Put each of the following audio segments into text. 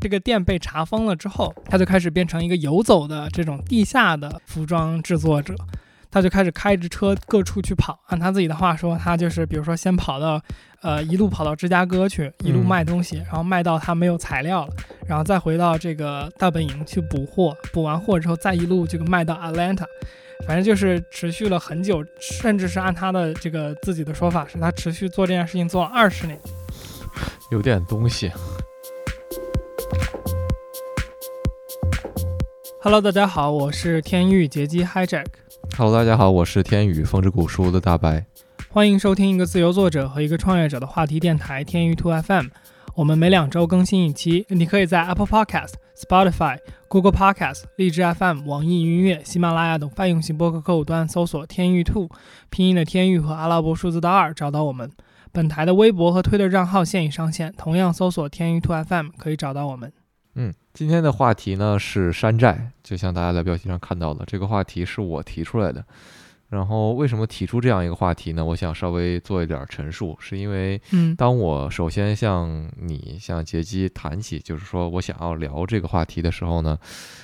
这个店被查封了之后，他就开始变成一个游走的这种地下的服装制作者。他就开始开着车各处去跑。按他自己的话说，他就是比如说先跑到，呃，一路跑到芝加哥去，一路卖东西，然后卖到他没有材料了，然后再回到这个大本营去补货，补完货之后再一路这个卖到 Atlanta。反正就是持续了很久，甚至是按他的这个自己的说法，是他持续做这件事情做了二十年，有点东西。Hello，大家好，我是天域劫机 Hijack。Hello，大家好，我是天宇风之谷书的大白。欢迎收听一个自由作者和一个创业者的话题电台天域 Two FM。我们每两周更新一期，你可以在 Apple Podcast、Spotify、Google Podcast、荔枝 FM、网易云音乐、喜马拉雅等泛用型播客客户端搜索“天域兔”，拼音的天域和阿拉伯数字的二找到我们。本台的微博和推特账号现已上线，同样搜索“天域兔 FM” 可以找到我们。嗯，今天的话题呢是山寨，就像大家在标题上看到的，这个话题是我提出来的。然后为什么提出这样一个话题呢？我想稍微做一点陈述，是因为，嗯，当我首先向你、向杰基谈起，就是说我想要聊这个话题的时候呢，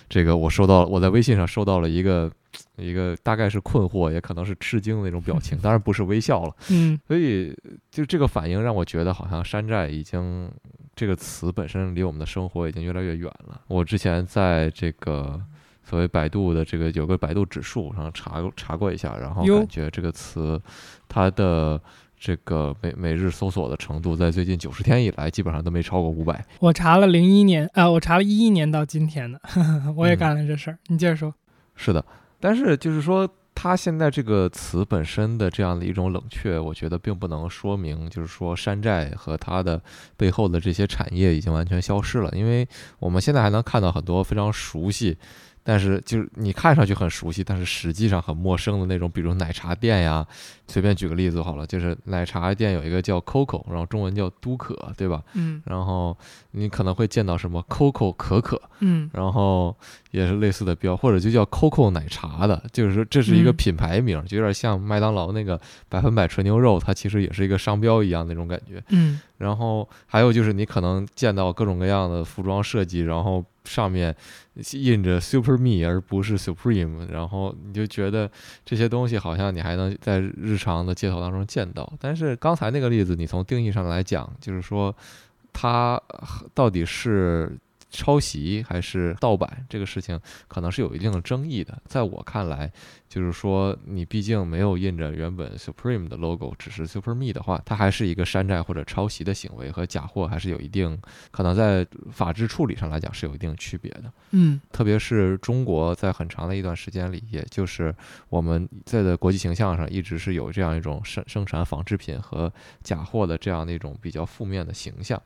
这个我收到我在微信上收到了一个一个大概是困惑，也可能是吃惊的那种表情，当然不是微笑了，嗯，所以就这个反应让我觉得好像山寨已经这个词本身离我们的生活已经越来越远了。我之前在这个。所谓百度的这个有个百度指数，然后查查过一下，然后感觉这个词，它的这个每每日搜索的程度，在最近九十天以来，基本上都没超过五百。我查了零一年，呃，我查了一一年到今天的，我也干了这事儿。你接着说。是的，但是就是说，它现在这个词本身的这样的一种冷却，我觉得并不能说明，就是说山寨和它的背后的这些产业已经完全消失了，因为我们现在还能看到很多非常熟悉。但是就是你看上去很熟悉，但是实际上很陌生的那种，比如奶茶店呀。随便举个例子好了，就是奶茶店有一个叫 Coco，然后中文叫都可，对吧？嗯。然后你可能会见到什么 Coco 可可，嗯。然后也是类似的标，或者就叫 Coco 奶茶的，就是说这是一个品牌名，就有点像麦当劳那个百分百纯牛肉，它其实也是一个商标一样那种感觉。嗯。然后还有就是你可能见到各种各样的服装设计，然后上面印着 Super Me 而不是 Supreme，然后你就觉得这些东西好像你还能在日。常的街头当中见到，但是刚才那个例子，你从定义上来讲，就是说，它到底是。抄袭还是盗版这个事情，可能是有一定的争议的。在我看来，就是说你毕竟没有印着原本 Supreme 的 logo，只是 Super Me 的话，它还是一个山寨或者抄袭的行为，和假货还是有一定可能在法制处理上来讲是有一定区别的。嗯，特别是中国在很长的一段时间里，也就是我们在的国际形象上一直是有这样一种生生产仿制品和假货的这样的一种比较负面的形象。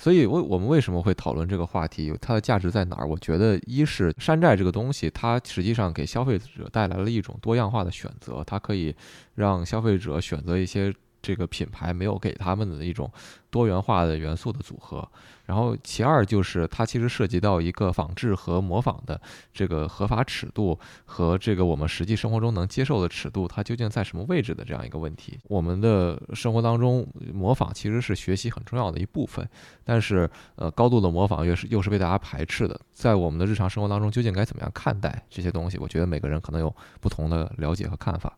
所以，为我们为什么会讨论这个话题？它的价值在哪儿？我觉得，一是山寨这个东西，它实际上给消费者带来了一种多样化的选择，它可以让消费者选择一些。这个品牌没有给他们的一种多元化的元素的组合，然后其二就是它其实涉及到一个仿制和模仿的这个合法尺度和这个我们实际生活中能接受的尺度，它究竟在什么位置的这样一个问题。我们的生活当中模仿其实是学习很重要的一部分，但是呃高度的模仿又是又是被大家排斥的。在我们的日常生活当中，究竟该怎么样看待这些东西？我觉得每个人可能有不同的了解和看法。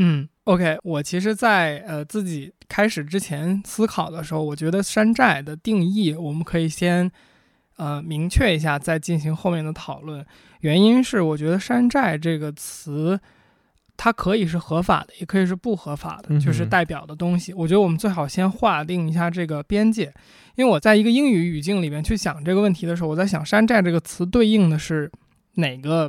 嗯，OK，我其实，在呃自己开始之前思考的时候，我觉得山寨的定义，我们可以先呃明确一下，再进行后面的讨论。原因是，我觉得山寨这个词，它可以是合法的，也可以是不合法的，就是代表的东西。我觉得我们最好先划定一下这个边界，因为我在一个英语语境里面去想这个问题的时候，我在想山寨这个词对应的是哪个？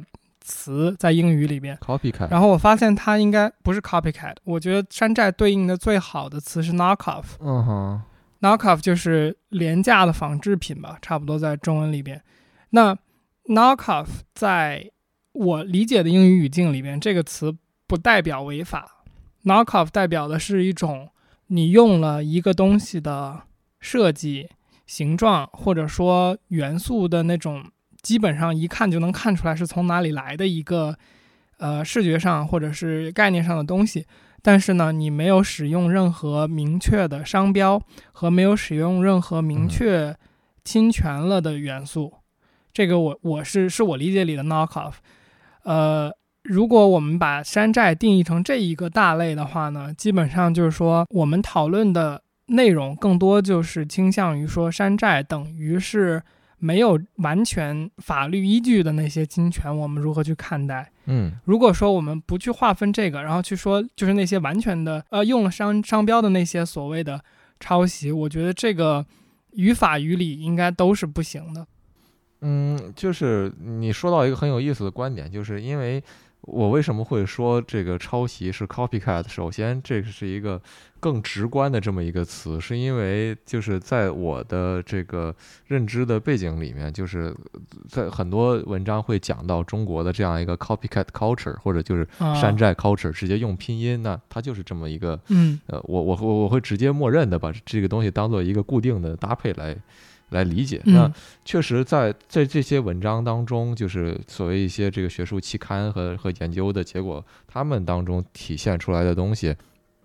词在英语里边，copycat。然后我发现它应该不是 copycat。我觉得山寨对应的最好的词是 knockoff。嗯哼，knockoff 就是廉价的仿制品吧，差不多在中文里边。那 knockoff 在我理解的英语语境里边，这个词不代表违法。knockoff 代表的是一种你用了一个东西的设计、形状或者说元素的那种。基本上一看就能看出来是从哪里来的一个，呃，视觉上或者是概念上的东西，但是呢，你没有使用任何明确的商标和没有使用任何明确侵权了的元素。这个我我是是我理解里的 knock off。呃，如果我们把山寨定义成这一个大类的话呢，基本上就是说我们讨论的内容更多就是倾向于说山寨等于是。没有完全法律依据的那些侵权，我们如何去看待？嗯，如果说我们不去划分这个，然后去说就是那些完全的呃用了商商标的那些所谓的抄袭，我觉得这个于法于理应该都是不行的。嗯，就是你说到一个很有意思的观点，就是因为。我为什么会说这个抄袭是 copycat？首先，这是一个更直观的这么一个词，是因为就是在我的这个认知的背景里面，就是在很多文章会讲到中国的这样一个 copycat culture，或者就是山寨 culture，直接用拼音，那它就是这么一个，嗯，呃，我我我我会直接默认的把这个东西当做一个固定的搭配来。来理解，那确实在在这些文章当中，就是所谓一些这个学术期刊和和研究的结果，他们当中体现出来的东西，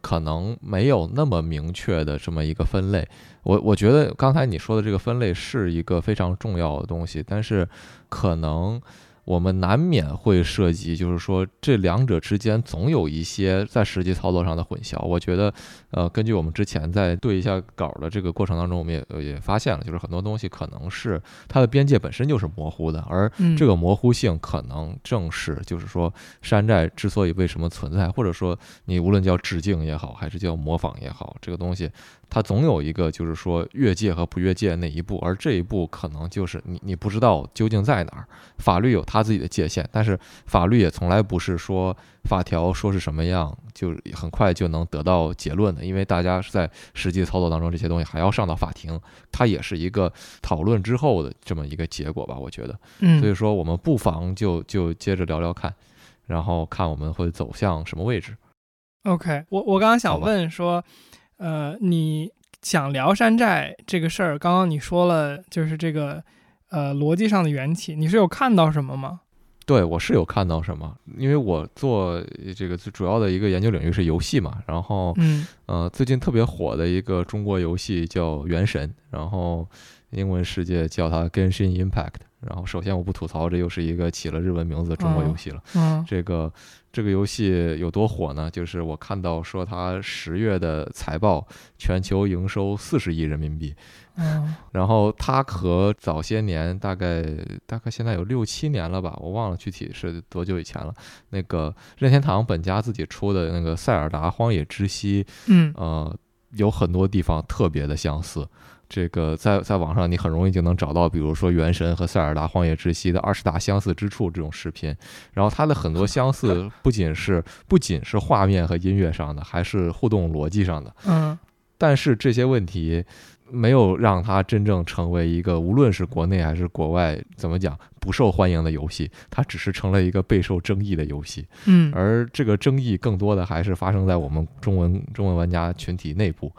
可能没有那么明确的这么一个分类。我我觉得刚才你说的这个分类是一个非常重要的东西，但是可能。我们难免会涉及，就是说这两者之间总有一些在实际操作上的混淆。我觉得，呃，根据我们之前在对一下稿的这个过程当中，我们也也发现了，就是很多东西可能是它的边界本身就是模糊的，而这个模糊性可能正是就是说山寨之所以为什么存在，或者说你无论叫致敬也好，还是叫模仿也好，这个东西。它总有一个，就是说越界和不越界那一步，而这一步可能就是你你不知道究竟在哪儿。法律有它自己的界限，但是法律也从来不是说法条说是什么样就很快就能得到结论的，因为大家是在实际操作当中，这些东西还要上到法庭，它也是一个讨论之后的这么一个结果吧，我觉得。嗯，所以说我们不妨就就接着聊聊看，然后看我们会走向什么位置。OK，我我刚刚想问说。呃，你想聊山寨这个事儿，刚刚你说了，就是这个呃逻辑上的缘起，你是有看到什么吗？对我是有看到什么，因为我做这个最主要的一个研究领域是游戏嘛，然后嗯呃最近特别火的一个中国游戏叫《原神》，然后英文世界叫它《Genshin Impact》。然后首先我不吐槽，这又是一个起了日文名字的中国游戏了。嗯，这个这个游戏有多火呢？就是我看到说它十月的财报，全球营收四十亿人民币。嗯，然后它和早些年大概大概现在有六七年了吧，我忘了具体是多久以前了。那个任天堂本家自己出的那个《塞尔达：荒野之息》，嗯，呃，有很多地方特别的相似。这个在在网上你很容易就能找到，比如说《原神》和《塞尔达：荒野之息》的二十大相似之处这种视频。然后它的很多相似 不仅是不仅是画面和音乐上的，还是互动逻辑上的。嗯。但是这些问题没有让它真正成为一个无论是国内还是国外怎么讲不受欢迎的游戏，它只是成了一个备受争议的游戏。嗯。而这个争议更多的还是发生在我们中文中文玩家群体内部。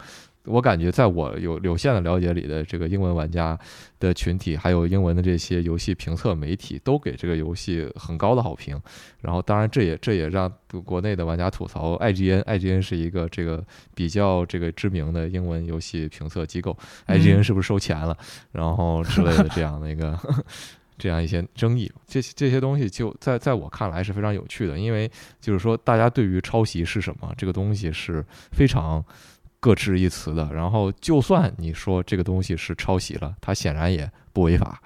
我感觉，在我有有限的了解里的这个英文玩家的群体，还有英文的这些游戏评测媒体，都给这个游戏很高的好评。然后，当然，这也这也让国内的玩家吐槽，IGN，IGN 是一个这个比较这个知名的英文游戏评测机构，IGN 是不是收钱了？然后之类的这样的一个 这样一些争议，这这些东西就在在我看来是非常有趣的，因为就是说，大家对于抄袭是什么这个东西是非常。各执一词的，然后就算你说这个东西是抄袭了，它显然也不违法。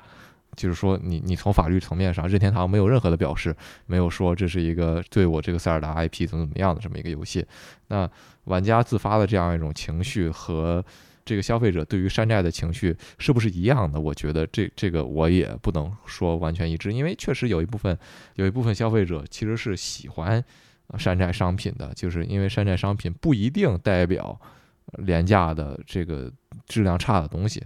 就是说，你你从法律层面上，任天堂没有任何的表示，没有说这是一个对我这个塞尔达 IP 怎么怎么样的这么一个游戏。那玩家自发的这样一种情绪和这个消费者对于山寨的情绪是不是一样的？我觉得这这个我也不能说完全一致，因为确实有一部分有一部分消费者其实是喜欢山寨商品的，就是因为山寨商品不一定代表。廉价的这个质量差的东西，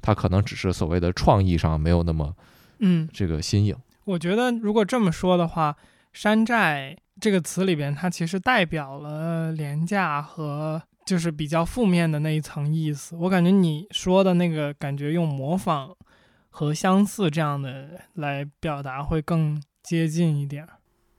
它可能只是所谓的创意上没有那么，嗯，这个新颖。我觉得如果这么说的话，“山寨”这个词里边，它其实代表了廉价和就是比较负面的那一层意思。我感觉你说的那个感觉用模仿和相似这样的来表达会更接近一点。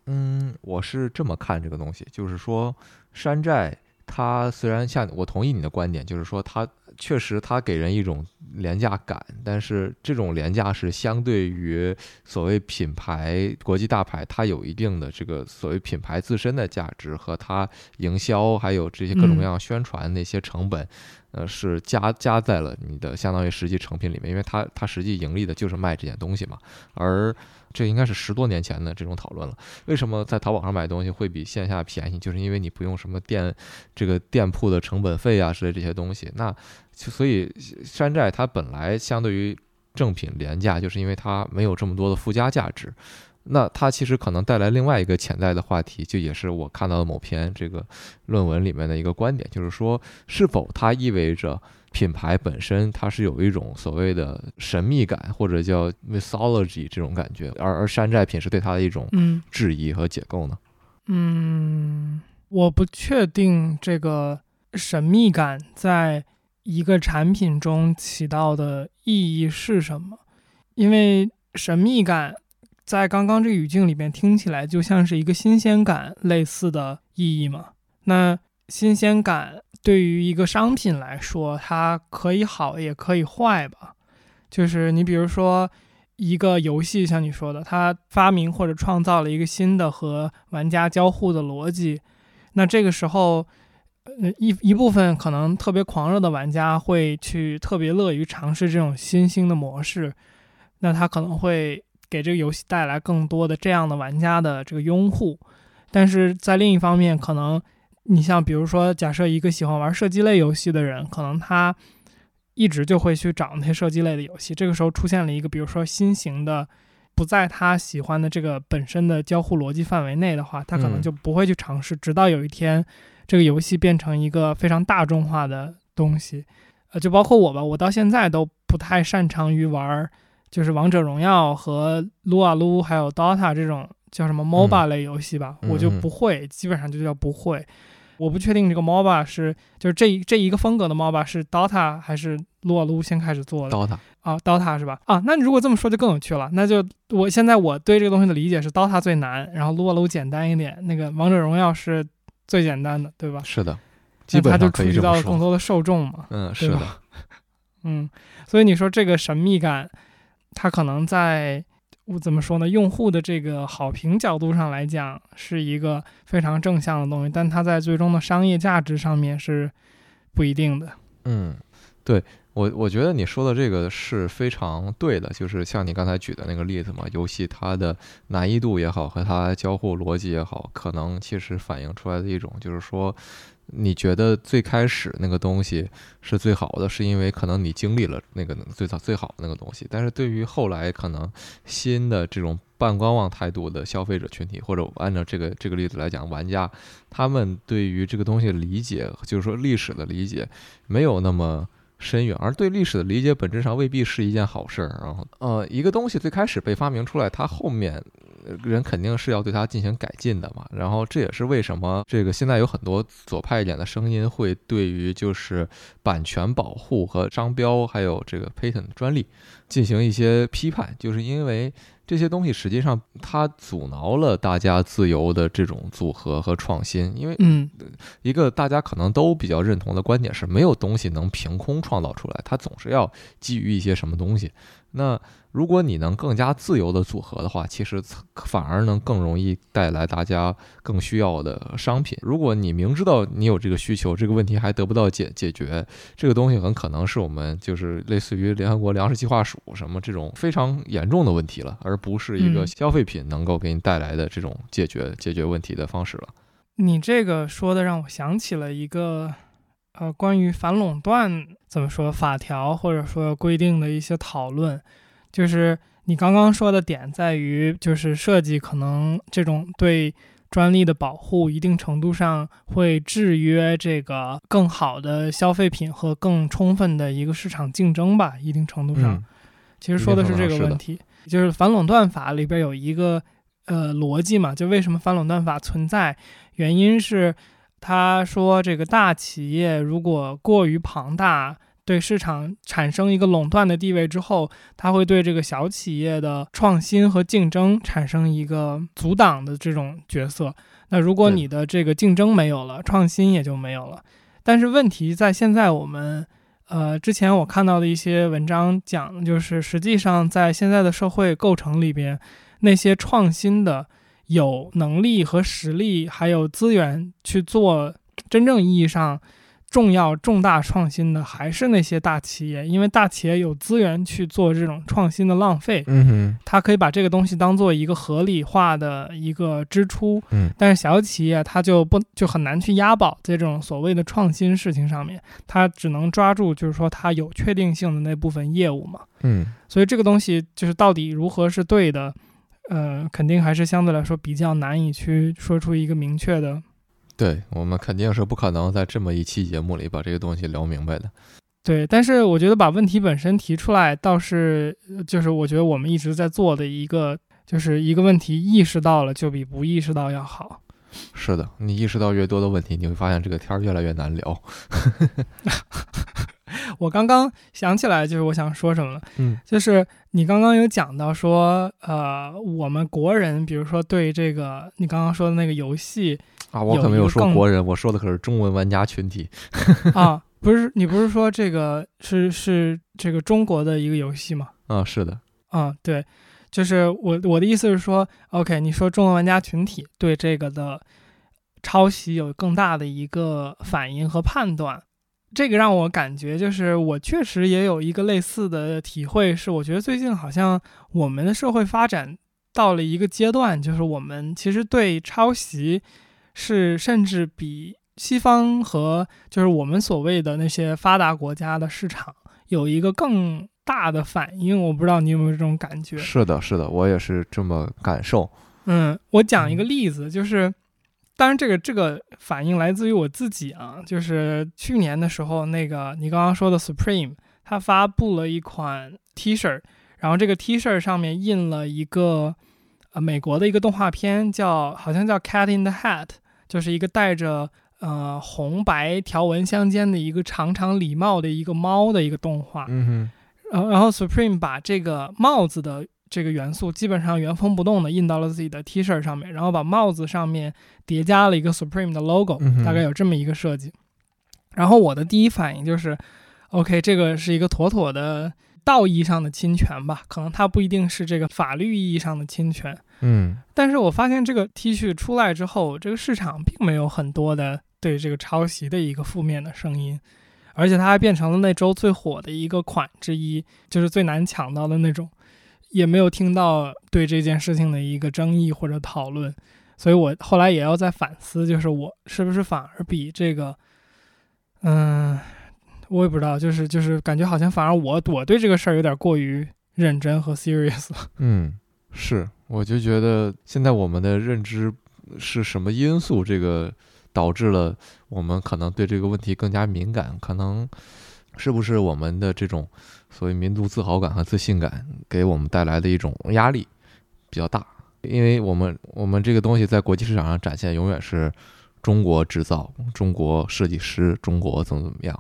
嗯，我是这么看这个东西，就是说山寨。它虽然像我同意你的观点，就是说它确实它给人一种廉价感，但是这种廉价是相对于所谓品牌国际大牌，它有一定的这个所谓品牌自身的价值和它营销还有这些各种各样宣传那些成本。呃，是加加在了你的相当于实际成品里面，因为它它实际盈利的就是卖这件东西嘛。而这应该是十多年前的这种讨论了。为什么在淘宝上买东西会比线下便宜？就是因为你不用什么店这个店铺的成本费啊之类这些东西。那所以山寨它本来相对于正品廉价，就是因为它没有这么多的附加价值。那它其实可能带来另外一个潜在的话题，就也是我看到的某篇这个论文里面的一个观点，就是说，是否它意味着品牌本身它是有一种所谓的神秘感，或者叫 mythology 这种感觉，而而山寨品是对它的一种质疑和解构呢？嗯，我不确定这个神秘感在一个产品中起到的意义是什么，因为神秘感。在刚刚这个语境里面，听起来就像是一个新鲜感类似的意义嘛？那新鲜感对于一个商品来说，它可以好也可以坏吧？就是你比如说一个游戏，像你说的，它发明或者创造了一个新的和玩家交互的逻辑，那这个时候，呃一一部分可能特别狂热的玩家会去特别乐于尝试这种新兴的模式，那他可能会。给这个游戏带来更多的这样的玩家的这个拥护，但是在另一方面，可能你像比如说，假设一个喜欢玩射击类游戏的人，可能他一直就会去找那些射击类的游戏。这个时候出现了一个，比如说新型的，不在他喜欢的这个本身的交互逻辑范围内的话，他可能就不会去尝试。直到有一天，这个游戏变成一个非常大众化的东西，呃，就包括我吧，我到现在都不太擅长于玩。就是王者荣耀和撸啊撸，还有 DOTA 这种叫什么 MOBA 类游戏吧，我就不会，基本上就叫不会。我不确定这个 MOBA 是就是这这一个风格的 MOBA 是 DOTA 还是撸啊撸先开始做的 DOTA 啊，DOTA 是吧？啊，那你如果这么说就更有趣了。那就我现在我对这个东西的理解是 DOTA 最难，然后撸啊撸简单一点，那个王者荣耀是最简单的，对吧？是的，基本上可以这到更多的受众嘛？嗯，是的。嗯，所以你说这个神秘感。它可能在我怎么说呢？用户的这个好评角度上来讲，是一个非常正向的东西，但它在最终的商业价值上面是不一定的。嗯，对我我觉得你说的这个是非常对的，就是像你刚才举的那个例子嘛，游戏它的难易度也好，和它交互逻辑也好，可能其实反映出来的一种就是说。你觉得最开始那个东西是最好的，是因为可能你经历了那个最早最好的那个东西。但是对于后来可能新的这种半观望态度的消费者群体，或者按照这个这个例子来讲，玩家，他们对于这个东西的理解，就是说历史的理解，没有那么深远，而对历史的理解本质上未必是一件好事儿。然后，呃，一个东西最开始被发明出来，它后面。人肯定是要对它进行改进的嘛，然后这也是为什么这个现在有很多左派一点的声音会对于就是版权保护和商标还有这个 patent 专利进行一些批判，就是因为这些东西实际上它阻挠了大家自由的这种组合和创新，因为嗯，一个大家可能都比较认同的观点是没有东西能凭空创造出来，它总是要基于一些什么东西，那。如果你能更加自由的组合的话，其实反而能更容易带来大家更需要的商品。如果你明知道你有这个需求，这个问题还得不到解解决，这个东西很可能是我们就是类似于联合国粮食计划署什么这种非常严重的问题了，而不是一个消费品能够给你带来的这种解决解决问题的方式了。你这个说的让我想起了一个呃关于反垄断怎么说法条或者说规定的一些讨论。就是你刚刚说的点在于，就是设计可能这种对专利的保护，一定程度上会制约这个更好的消费品和更充分的一个市场竞争吧。一定程度上，其实说的是这个问题。就是反垄断法里边有一个呃逻辑嘛，就为什么反垄断法存在？原因是他说这个大企业如果过于庞大。对市场产生一个垄断的地位之后，它会对这个小企业的创新和竞争产生一个阻挡的这种角色。那如果你的这个竞争没有了，创新也就没有了。但是问题在现在我们，呃，之前我看到的一些文章讲，就是实际上在现在的社会构成里边，那些创新的、有能力和实力，还有资源去做真正意义上。重要重大创新的还是那些大企业，因为大企业有资源去做这种创新的浪费，嗯哼，它可以把这个东西当做一个合理化的一个支出，嗯，但是小企业它就不就很难去押宝在这种所谓的创新事情上面，它只能抓住就是说它有确定性的那部分业务嘛，嗯，所以这个东西就是到底如何是对的，呃，肯定还是相对来说比较难以去说出一个明确的。对我们肯定是不可能在这么一期节目里把这个东西聊明白的。对，但是我觉得把问题本身提出来，倒是就是我觉得我们一直在做的一个，就是一个问题意识到了，就比不意识到要好。是的，你意识到越多的问题，你会发现这个天儿越来越难聊。我刚刚想起来，就是我想说什么了，嗯，就是你刚刚有讲到说，呃，我们国人，比如说对这个你刚刚说的那个游戏。啊，我可没有说国人，我说的可是中文玩家群体。啊，不是，你不是说这个是是这个中国的一个游戏吗？啊，是的。啊，对，就是我我的意思是说，OK，你说中文玩家群体对这个的抄袭有更大的一个反应和判断，这个让我感觉就是我确实也有一个类似的体会，是我觉得最近好像我们的社会发展到了一个阶段，就是我们其实对抄袭。是，甚至比西方和就是我们所谓的那些发达国家的市场有一个更大的反应。我不知道你有没有这种感觉？是的，是的，我也是这么感受。嗯，我讲一个例子，就是，当然这个这个反应来自于我自己啊，就是去年的时候，那个你刚刚说的 Supreme，它发布了一款 T 恤，然后这个 T 恤上面印了一个呃美国的一个动画片，叫好像叫 Cat in the Hat。就是一个戴着呃红白条纹相间的一个长长礼帽的一个猫的一个动画，嗯哼，然后然后 Supreme 把这个帽子的这个元素基本上原封不动的印到了自己的 T 恤上面，然后把帽子上面叠加了一个 Supreme 的 logo，大概有这么一个设计。然后我的第一反应就是，OK，这个是一个妥妥的道义上的侵权吧？可能它不一定是这个法律意义上的侵权。嗯，但是我发现这个 T 恤出来之后，这个市场并没有很多的对这个抄袭的一个负面的声音，而且它还变成了那周最火的一个款之一，就是最难抢到的那种，也没有听到对这件事情的一个争议或者讨论，所以我后来也要在反思，就是我是不是反而比这个，嗯，我也不知道，就是就是感觉好像反而我我对这个事儿有点过于认真和 serious 了，嗯，是。我就觉得现在我们的认知是什么因素，这个导致了我们可能对这个问题更加敏感，可能是不是我们的这种所谓民族自豪感和自信感给我们带来的一种压力比较大？因为我们我们这个东西在国际市场上展现永远是中国制造、中国设计师、中国怎么怎么样。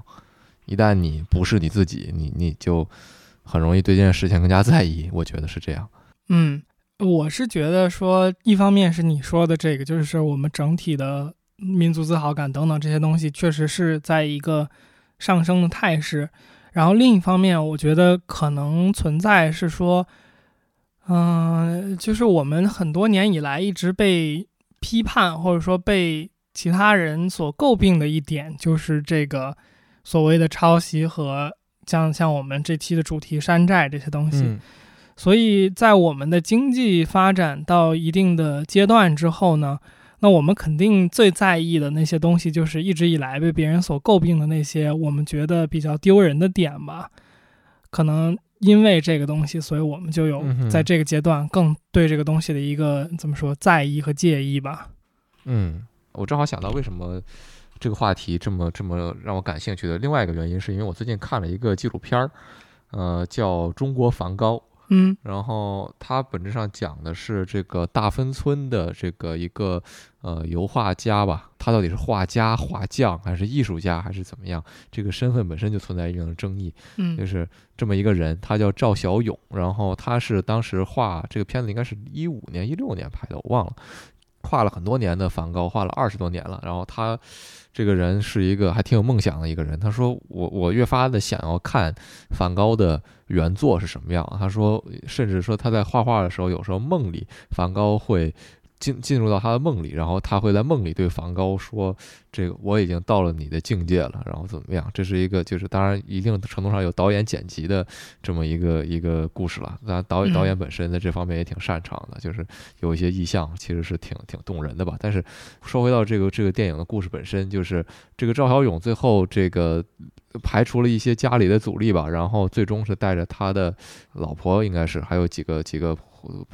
一旦你不是你自己，你你就很容易对这件事情更加在意。我觉得是这样。嗯。我是觉得说，一方面是你说的这个，就是我们整体的民族自豪感等等这些东西，确实是在一个上升的态势。然后另一方面，我觉得可能存在是说，嗯，就是我们很多年以来一直被批判或者说被其他人所诟病的一点，就是这个所谓的抄袭和像像我们这期的主题山寨这些东西。所以在我们的经济发展到一定的阶段之后呢，那我们肯定最在意的那些东西，就是一直以来被别人所诟病的那些我们觉得比较丢人的点吧。可能因为这个东西，所以我们就有在这个阶段更对这个东西的一个怎么说在意和介意吧。嗯，我正好想到为什么这个话题这么这么让我感兴趣的另外一个原因，是因为我最近看了一个纪录片儿，呃，叫《中国梵高》。嗯，然后它本质上讲的是这个大芬村的这个一个呃油画家吧，他到底是画家、画匠还是艺术家还是怎么样？这个身份本身就存在一定的争议。嗯，就是这么一个人，他叫赵小勇，然后他是当时画这个片子应该是一五年、一六年拍的，我忘了。画了很多年的梵高，画了二十多年了。然后他这个人是一个还挺有梦想的一个人。他说：“我我越发的想要看梵高的原作是什么样。”他说，甚至说他在画画的时候，有时候梦里梵高会。进进入到他的梦里，然后他会在梦里对梵高说：“这个我已经到了你的境界了。”然后怎么样？这是一个就是当然一定程度上有导演剪辑的这么一个一个故事了。那导演导演本身在这方面也挺擅长的，就是有一些意象其实是挺挺动人的吧。但是说回到这个这个电影的故事本身，就是这个赵小勇最后这个排除了一些家里的阻力吧，然后最终是带着他的老婆，应该是还有几个几个。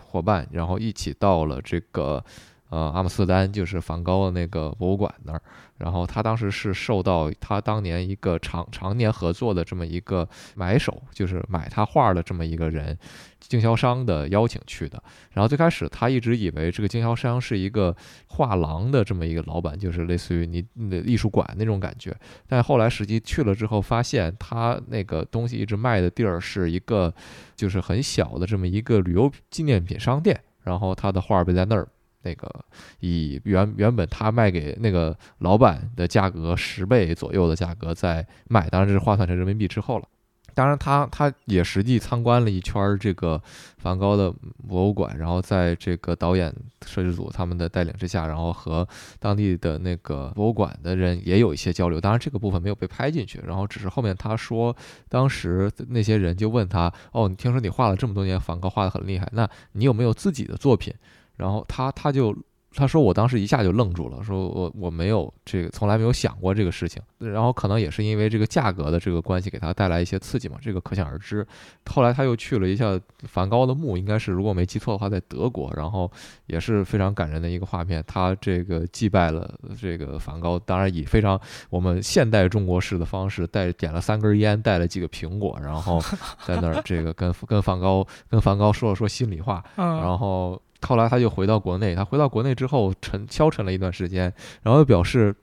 伙伴，然后一起到了这个，呃，阿姆斯特丹，就是梵高的那个博物馆那儿。然后他当时是受到他当年一个常常年合作的这么一个买手，就是买他画的这么一个人，经销商的邀请去的。然后最开始他一直以为这个经销商是一个画廊的这么一个老板，就是类似于你的艺术馆那种感觉。但后来实际去了之后，发现他那个东西一直卖的地儿是一个就是很小的这么一个旅游纪念品商店，然后他的画被在那儿。那个以原原本他卖给那个老板的价格十倍左右的价格在卖，当然这是换算成人民币之后了。当然他他也实际参观了一圈这个梵高的博物馆，然后在这个导演摄制组他们的带领之下，然后和当地的那个博物馆的人也有一些交流。当然这个部分没有被拍进去，然后只是后面他说，当时那些人就问他：“哦，你听说你画了这么多年梵高，画的很厉害，那你有没有自己的作品？”然后他他就他说我当时一下就愣住了，说我我没有这个从来没有想过这个事情。然后可能也是因为这个价格的这个关系，给他带来一些刺激嘛，这个可想而知。后来他又去了一下梵高的墓，应该是如果没记错的话，在德国。然后也是非常感人的一个画面，他这个祭拜了这个梵高，当然以非常我们现代中国式的方式，带点了三根烟，带了几个苹果，然后在那儿这个跟 跟梵高跟梵高说了说心里话，然后。后来他就回到国内，他回到国内之后沉消沉了一段时间，然后又表示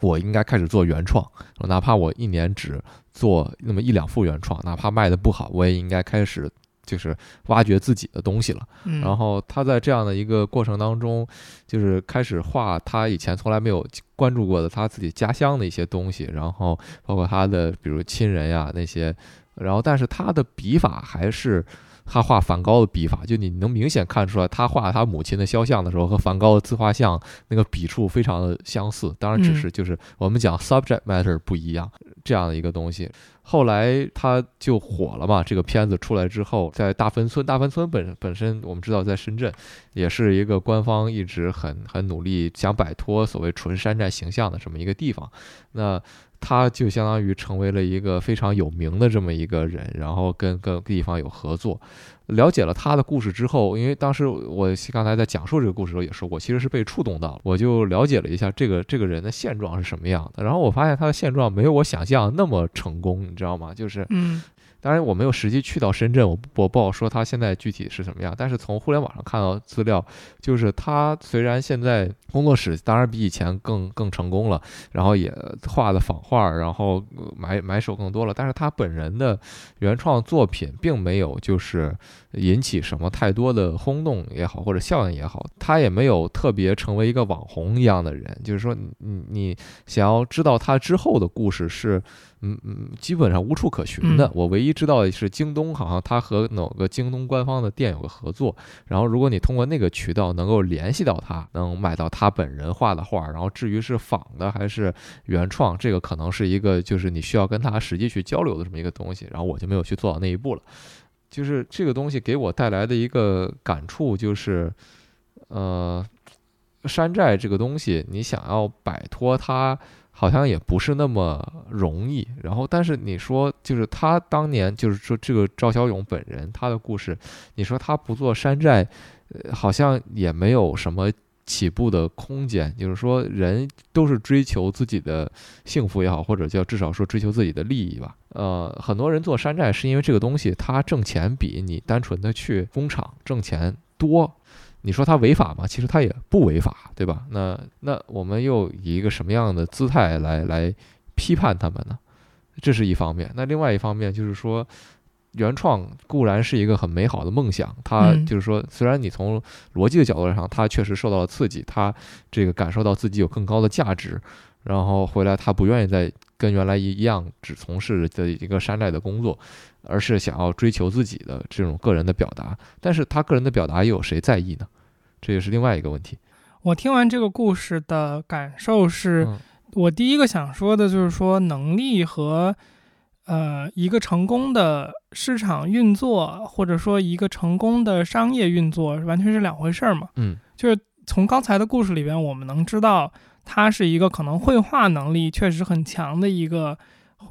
我应该开始做原创，哪怕我一年只做那么一两副原创，哪怕卖的不好，我也应该开始就是挖掘自己的东西了。然后他在这样的一个过程当中，就是开始画他以前从来没有关注过的他自己家乡的一些东西，然后包括他的比如亲人呀那些，然后但是他的笔法还是。他画梵高的笔法，就你能明显看出来，他画他母亲的肖像的时候，和梵高的自画像那个笔触非常的相似。当然，只是就是我们讲 subject matter 不一样这样的一个东西。后来他就火了嘛，这个片子出来之后，在大芬村，大芬村本本身我们知道在深圳，也是一个官方一直很很努力想摆脱所谓纯山寨形象的这么一个地方。那他就相当于成为了一个非常有名的这么一个人，然后跟各个地方有合作。了解了他的故事之后，因为当时我刚才在讲述这个故事的时候也说过，其实是被触动到了。我就了解了一下这个这个人的现状是什么样的，然后我发现他的现状没有我想象那么成功，你知道吗？就是，嗯。当然，我没有实际去到深圳，我我不好说他现在具体是什么样。但是从互联网上看到资料，就是他虽然现在工作室当然比以前更更成功了，然后也画的仿画，然后买买手更多了，但是他本人的原创作品并没有就是引起什么太多的轰动也好，或者效应也好，他也没有特别成为一个网红一样的人。就是说，你你想要知道他之后的故事是。嗯嗯，基本上无处可寻的。我唯一知道的是，京东好像他和某个京东官方的店有个合作。然后，如果你通过那个渠道能够联系到他，能买到他本人画的画。然后，至于是仿的还是原创，这个可能是一个就是你需要跟他实际去交流的这么一个东西。然后，我就没有去做到那一步了。就是这个东西给我带来的一个感触就是，呃，山寨这个东西，你想要摆脱它。好像也不是那么容易。然后，但是你说，就是他当年，就是说这个赵小勇本人他的故事，你说他不做山寨，呃，好像也没有什么起步的空间。就是说，人都是追求自己的幸福也好，或者叫至少说追求自己的利益吧。呃，很多人做山寨是因为这个东西他挣钱比你单纯的去工厂挣钱多。你说他违法吗？其实他也不违法，对吧？那那我们又以一个什么样的姿态来来批判他们呢？这是一方面。那另外一方面就是说，原创固然是一个很美好的梦想，它嗯就是说，虽然你从逻辑的角度上，它确实受到了刺激，它这个感受到自己有更高的价值，然后回来他不愿意再跟原来一一样只从事的一个山寨的工作，而是想要追求自己的这种个人的表达。但是他个人的表达又有谁在意呢？这也是另外一个问题。我听完这个故事的感受是，嗯我第一个想说的就是说，能力和呃一个成功的市场运作，或者说一个成功的商业运作，完全是两回事儿嘛。嗯就是从刚才的故事里边，我们能知道，他是一个可能绘画能力确实很强的一个，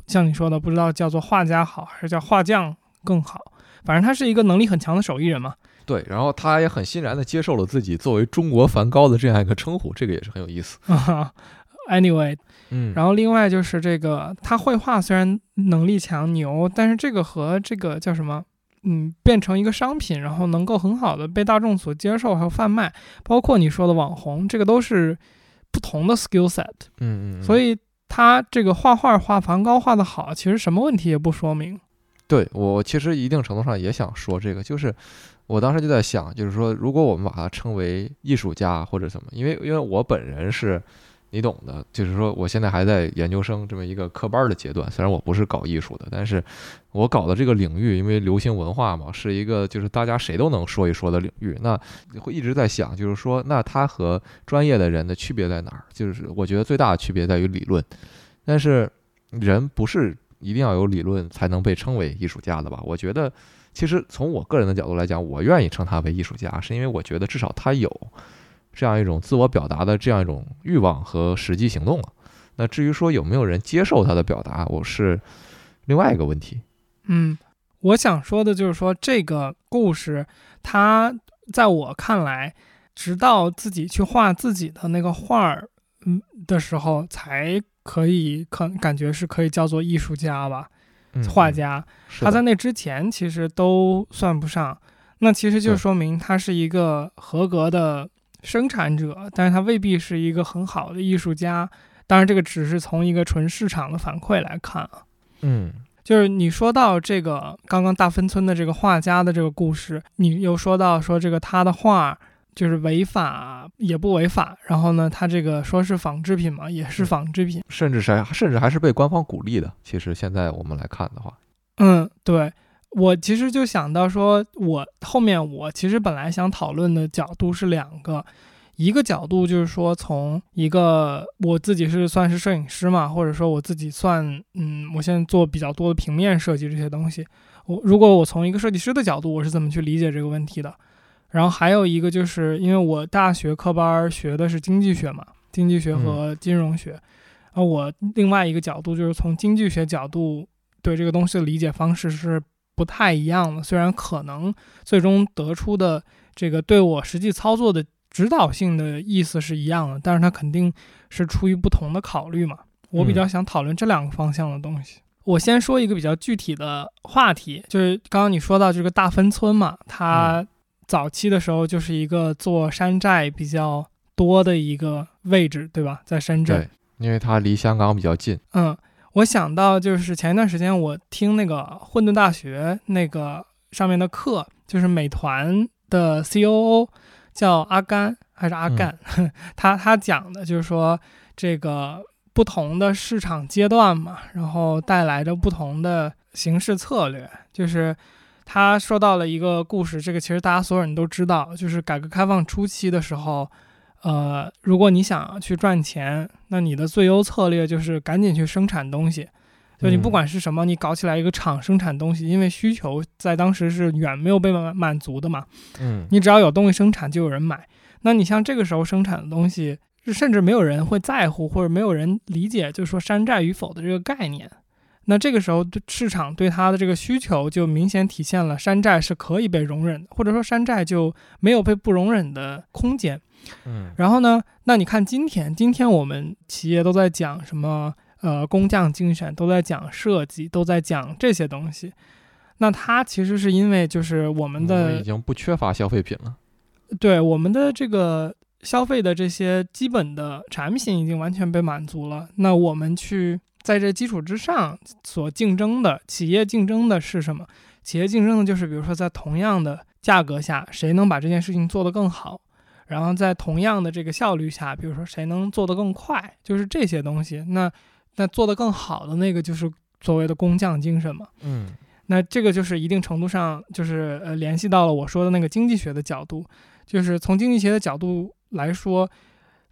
像你说的，不知道叫做画家好还是叫画匠更好，反正他是一个能力很强的手艺人嘛。对，然后他也很欣然地接受了自己作为中国梵高的这样一个称呼，这个也是很有意思。anyway，嗯然后另外就是这个，他绘画虽然能力强牛，但是这个和这个叫什么，嗯，变成一个商品，然后能够很好的被大众所接受还有贩卖，包括你说的网红，这个都是不同的 skill set。嗯嗯，所以他这个画画画梵高画的好，其实什么问题也不说明。对我其实一定程度上也想说这个，就是我当时就在想，就是说，如果我们把它称为艺术家或者什么，因为因为我本人是，你懂的，就是说我现在还在研究生这么一个科班的阶段，虽然我不是搞艺术的，但是我搞的这个领域，因为流行文化嘛，是一个就是大家谁都能说一说的领域，那会一直在想，就是说，那它和专业的人的区别在哪儿？就是我觉得最大的区别在于理论，但是人不是一定要有理论才能被称为艺术家的吧？我觉得，其实从我个人的角度来讲，我愿意称他为艺术家，是因为我觉得至少他有这样一种自我表达的这样一种欲望和实际行动了。那至于说有没有人接受他的表达，我是另外一个问题。嗯，我想说的就是说，这个故事，它在我看来，直到自己去画自己的那个画儿，嗯的时候，才可以可感觉是可以叫做艺术家吧，嗯画，家。他在那之前其实都算不上，那其实就对说明他是一个合格的生产者，但是他未必是一个很好的艺术家。当然，这个只是从一个纯市场的反馈来看啊。嗯就是你说到这个刚刚大芬村的这个画家的这个故事，你又说到说这个他的画就是违法也不违法，然后呢，他这个说是仿制品嘛，也是仿制品。甚至是甚至还是被官方鼓励的。其实现在我们来看的话，嗯，对我其实就想到说，我后面我其实本来想讨论的角度是两个，一个角度就是说从一个我自己是算是摄影师嘛，或者说我自己算嗯，我现在做比较多的平面设计这些东西，我如果我从一个设计师的角度，我是怎么去理解这个问题的？然后还有一个就是因为我大学科班学的是经济学嘛，经济学和金融学，而我另外一个角度就是从经济学角度对这个东西的理解方式是不太一样的。虽然可能最终得出的这个对我实际操作的指导性的意思是一样的，但是它肯定是出于不同的考虑嘛。我比较想讨论这两个方向的东西。我先说一个比较具体的话题，就是刚刚你说到这个大芬村嘛，它早期的时候就是一个做山寨比较多的一个位置，对吧？在深圳对。，因为它离香港比较近。嗯，我想到就是前一段时间我听那个混沌大学那个上面的课，就是美团的 COO 叫阿甘还是阿干，他他讲的就是说这个不同的市场阶段嘛，然后带来着不同的形式策略，就是。他说到了一个故事，这个其实大家所有人都知道，就是改革开放初期的时候，呃，如果你想要去赚钱，那你的最优策略就是赶紧去生产东西。就你不嗯管是什么，你搞起来一个厂生产东西，因为需求在当时是远没有被满满足的嘛。嗯，你只要有东西生产，就有人买。那你像这个时候生产的东西，甚至没有人会在乎，或者没有人理解，就是说山寨与否的这个概念。那这个时候，对市场对它的这个需求就明显体现了山寨是可以被容忍的，或者说山寨就没有被不容忍的空间。嗯然后呢，那你看今天，今天我们企业都在讲什么？呃，工匠精选都在讲设计，都在讲这些东西。那它其实是因为就是我们的们已经不缺乏消费品了。对我们的这个消费的这些基本的产品已经完全被满足了。那我们去在这基础之上所竞争的企业竞争的是什么？企业竞争的就是比如说在同样的价格下，谁能把这件事情做得更好，然后在同样的这个效率下，比如说谁能做得更快，就是这些东西。那那做得更好的那个就是所谓的工匠精神嘛。嗯那这个就是一定程度上就是呃联系到了我说的那个经济学的角度，就是从经济学的角度来说，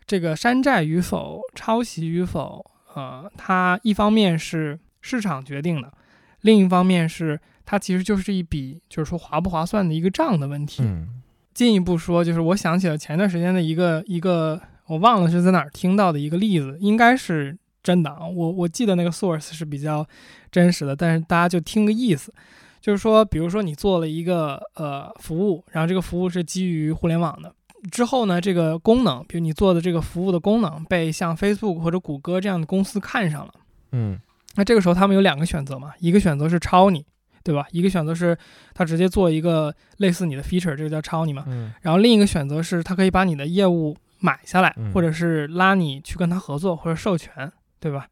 这个山寨与否、抄袭与否，呃，它一方面是市场决定的，另一方面是它其实就是一笔就是说划不划算的一个账的问题。嗯进一步说，就是我想起了前段时间的一个一个，我忘了是在哪儿听到的一个例子，应该是真的啊。我我记得那个 source 是比较真实的，但是大家就听个意思，就是说，比如说你做了一个呃服务，然后这个服务是基于互联网的，之后呢，这个功能，比如你做的这个服务的功能被像 Facebook 或者谷歌这样的公司看上了，嗯那这个时候他们有两个选择嘛，一个选择是抄你，对吧？一个选择是他直接做一个类似你的 feature，这个叫抄你嘛。嗯然后另一个选择是，他可以把你的业务买下来，嗯或者是拉你去跟他合作或者授权，对吧？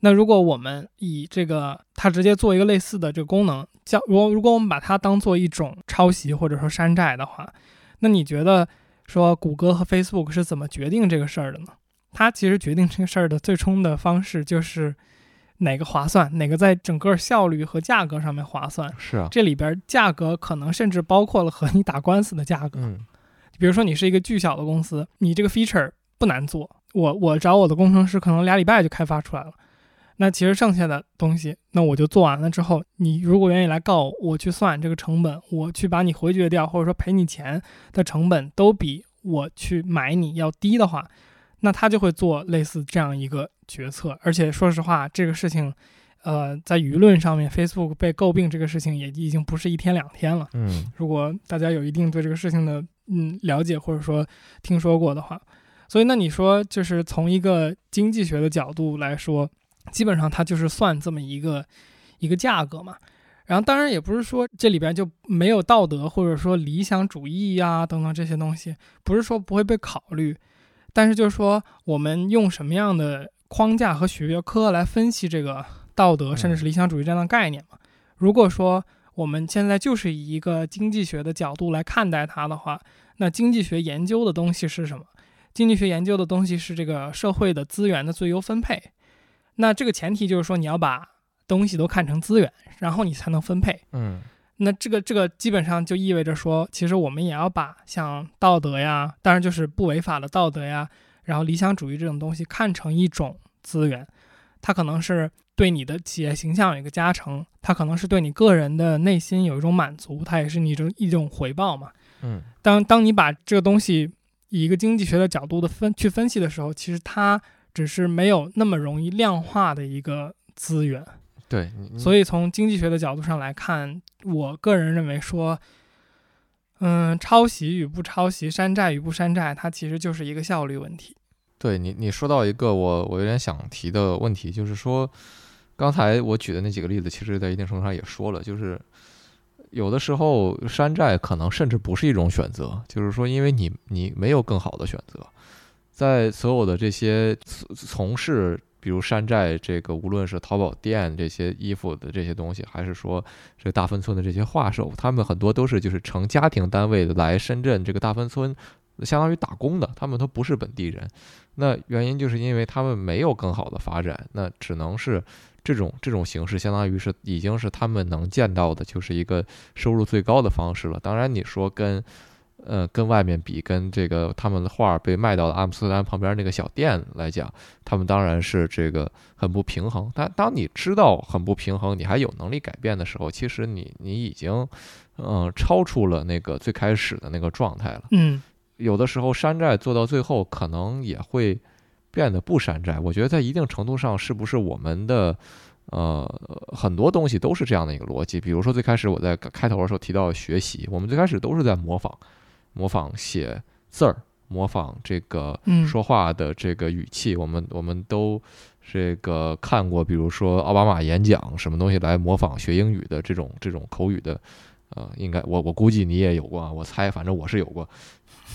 那如果我们以这个他直接做一个类似的这个功能，叫如果如果我们把它当做一种抄袭或者说山寨的话，那你觉得说谷歌和 Facebook 是怎么决定这个事儿的呢？它其实决定这个事儿的最终的方式就是哪个划算，哪个在整个效率和价格上面划算。是啊，这里边价格可能甚至包括了和你打官司的价格。嗯比如说你是一个巨小的公司，你这个 feature 不难做，我我找我的工程师可能俩礼拜就开发出来了。那其实剩下的东西，那我就做完了之后，你如果愿意来告我，我去算这个成本，我去把你回绝掉，或者说赔你钱的成本都比我去买你要低的话，那他就会做类似这样一个决策。而且说实话，这个事情，呃，在舆论上面，Facebook 被诟病这个事情也已经不是一天两天了。嗯如果大家有一定对这个事情的嗯了解或者说听说过的话，所以那你说就是从一个经济学的角度来说，基本上它就是算这么一个一个价格嘛。然后当然也不是说这里边就没有道德或者说理想主义呀、等等这些东西，不是说不会被考虑，但是就是说我们用什么样的框架和学科来分析这个道德甚至是理想主义这样的概念嘛？如果说我们现在就是以一个经济学的角度来看待它的话，那经济学研究的东西是什么？经济学研究的东西是这个社会的资源的最优分配。那这个前提就是说，你要把东西都看成资源，然后你才能分配。嗯那这个这个基本上就意味着说，其实我们也要把像道德呀，当然就是不违法的道德呀，然后理想主义这种东西看成一种资源，它可能是对你的企业形象有一个加成，它可能是对你个人的内心有一种满足，它也是你一种一种回报嘛。嗯当当你把这个东西以一个经济学的角度的分去分析的时候，其实它只是没有那么容易量化的一个资源。对，所以从经济学的角度上来看，我个人认为说，嗯，抄袭与不抄袭、山寨与不山寨，它其实就是一个效率问题。对你，你说到一个我我有点想提的问题，就是说，刚才我举的那几个例子，其实在一定程度上也说了，就是有的时候山寨可能甚至不是一种选择，就是说，因为你你没有更好的选择，在所有的这些从从事，比如山寨这个，无论是淘宝店这些衣服的这些东西，还是说这个大芬村的这些画手，他们很多都是就是成家庭单位的来深圳这个大芬村。相当于打工的，他们都不是本地人，那原因就是因为他们没有更好的发展，那只能是这种这种形式，相当于是已经是他们能见到的，就是一个收入最高的方式了。当然，你说跟呃跟外面比，跟这个他们的画被卖到了阿姆斯特丹旁边那个小店来讲，他们当然是这个很不平衡。但当你知道很不平衡，你还有能力改变的时候，其实你你已经嗯、呃超出了那个最开始的那个状态了。嗯有的时候山寨做到最后，可能也会变得不山寨。我觉得在一定程度上，是不是我们的呃很多东西都是这样的一个逻辑？比如说最开始我在开头的时候提到学习，我们最开始都是在模仿，模仿写字儿，模仿这个嗯说话的这个语气。我们我们都这个看过，比如说奥巴马演讲什么东西来模仿学英语的这种这种口语的。呃，应该我我估计你也有过啊，我猜，反正我是有过。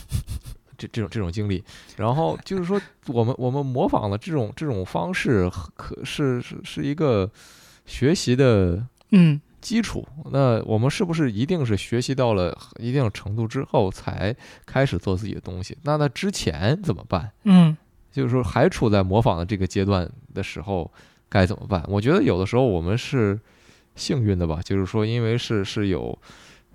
这这种这种经历。然后就是说，我们我们模仿的这种这种方式，可是是是一个学习的嗯基础。那我们是不是一定是学习到了一定程度之后才开始做自己的东西？那那之前怎么办？嗯就是说还处在模仿的这个阶段的时候该怎么办？我觉得有的时候我们是幸运的吧，就是说因为是是有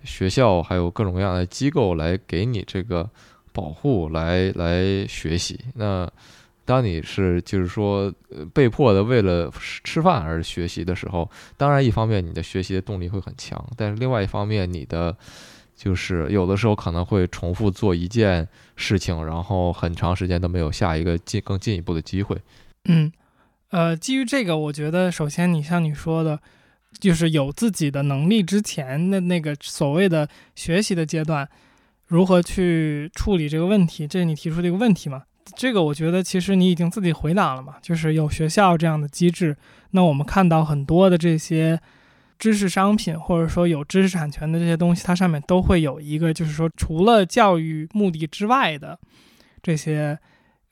学校还有各种各样的机构来给你这个保护，来来学习。那当你是就是说被迫的为了吃饭而学习的时候，当然一方面你的学习的动力会很强，但是另外一方面你的就是有的时候可能会重复做一件事情，然后很长时间都没有下一个进更进一步的机会。嗯，呃，基于这个，我觉得首先你像你说的，就是有自己的能力之前的那个所谓的学习的阶段，如何去处理这个问题，这是你提出的一个问题嘛？这个我觉得其实你已经自己回答了嘛，就是有学校这样的机制。那我们看到很多的这些知识商品，或者说有知识产权的这些东西，它上面都会有一个，就是说除了教育目的之外的这些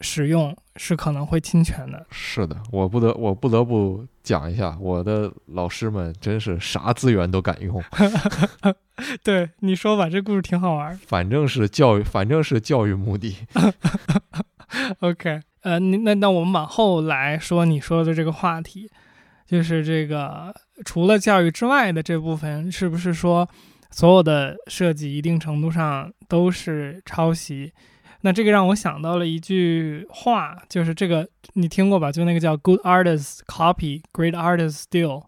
使用是可能会侵权的。是的，我不得我不得不讲一下，我的老师们真是啥资源都敢用，对，你说吧，这故事挺好玩儿。反正是教育，反正是教育目的。OK，呃，你那那我们往后来说你说的这个话题，就是这个除了教育之外的这部分，是不是说所有的设计一定程度上都是抄袭？那这个让我想到了一句话，就是这个你听过吧？就那个叫 “Good artists copy, great artists steal”。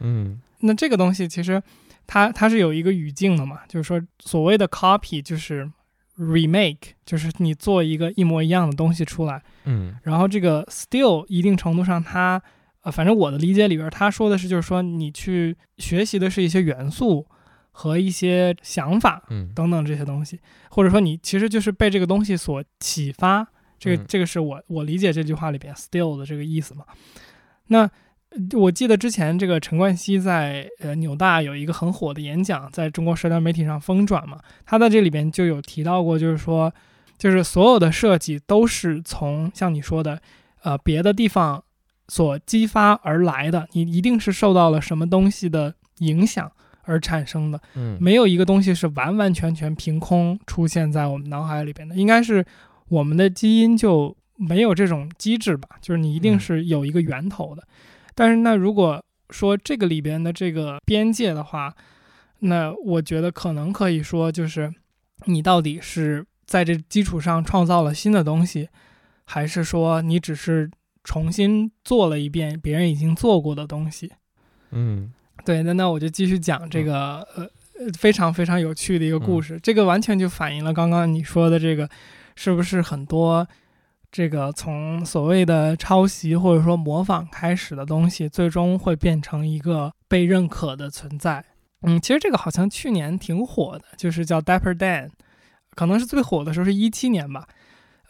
嗯那这个东西其实它它是有一个语境的嘛，就是说所谓的 copy 就是 remake，就是你做一个一模一样的东西出来。嗯然后这个 still 一定程度上它，呃，反正我的理解里边，他说的是就是说你去学习的是一些元素和一些想法嗯等等这些东西，或者说你其实就是被这个东西所启发。这个嗯这个是我我理解这句话里边 still 的这个意思嘛。那呃我记得之前这个陈冠希在呃纽大有一个很火的演讲，在中国社交媒体上疯转嘛。他在这里边就有提到过，就是说，就是所有的设计都是从像你说的，呃，别的地方所激发而来的，你一定是受到了什么东西的影响而产生的。嗯没有一个东西是完完全全凭空出现在我们脑海里边的，应该是我们的基因就没有这种机制吧，就是你一定嗯是有一个源头的。但是那如果说这个里边的这个边界的话，那我觉得可能可以说就是你到底是在这基础上创造了新的东西，还是说你只是重新做了一遍别人已经做过的东西？嗯。对，那那我就继续讲这个呃呃非常非常有趣的一个故事，这个完全就反映了刚刚你说的这个，是不是很多这个从所谓的抄袭或者说模仿开始的东西，最终会变成一个被认可的存在？嗯，其实这个好像去年挺火的，就是叫 Dapper Dan，可能是最火的时候是一七年吧。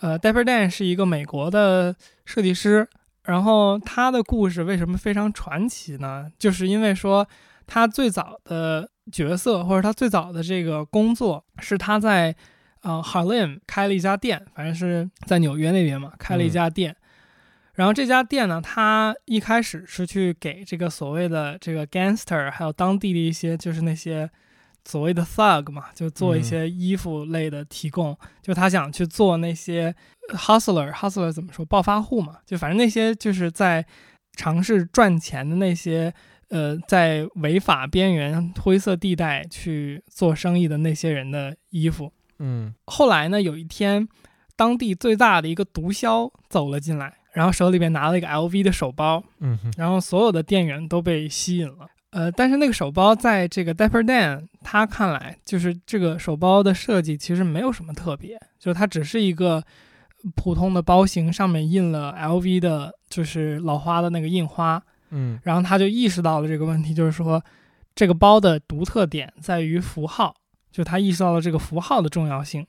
呃，Dapper Dan 是一个美国的设计师，然后他的故事为什么非常传奇呢？就是因为说他最早的角色或者他最早的这个工作是他在呃 Harlem 开了一家店，反正是在纽约那边嘛，开了一家店。然后这家店呢，他一开始是去给这个所谓的这个 gangster，还有当地的一些就是那些所谓的 thug 嘛，就做一些衣服类的提供。就他想去做那些 hustler，hustler 怎么说？暴发户嘛，就反正那些就是在尝试赚钱的那些，呃，在违法边缘、灰色地带去做生意的那些人的衣服。嗯后来呢，有一天，当地最大的一个毒枭走了进来，然后手里边拿了一个 LV 的手包，嗯然后所有的店员都被吸引了。呃，但是那个手包在这个 Dapper Dan 他看来，就是这个手包的设计其实没有什么特别，就是它只是一个普通的包型，上面印了 LV 的，就是老花的那个印花。嗯然后他就意识到了这个问题，就是说这个包的独特点在于符号，就他意识到了这个符号的重要性。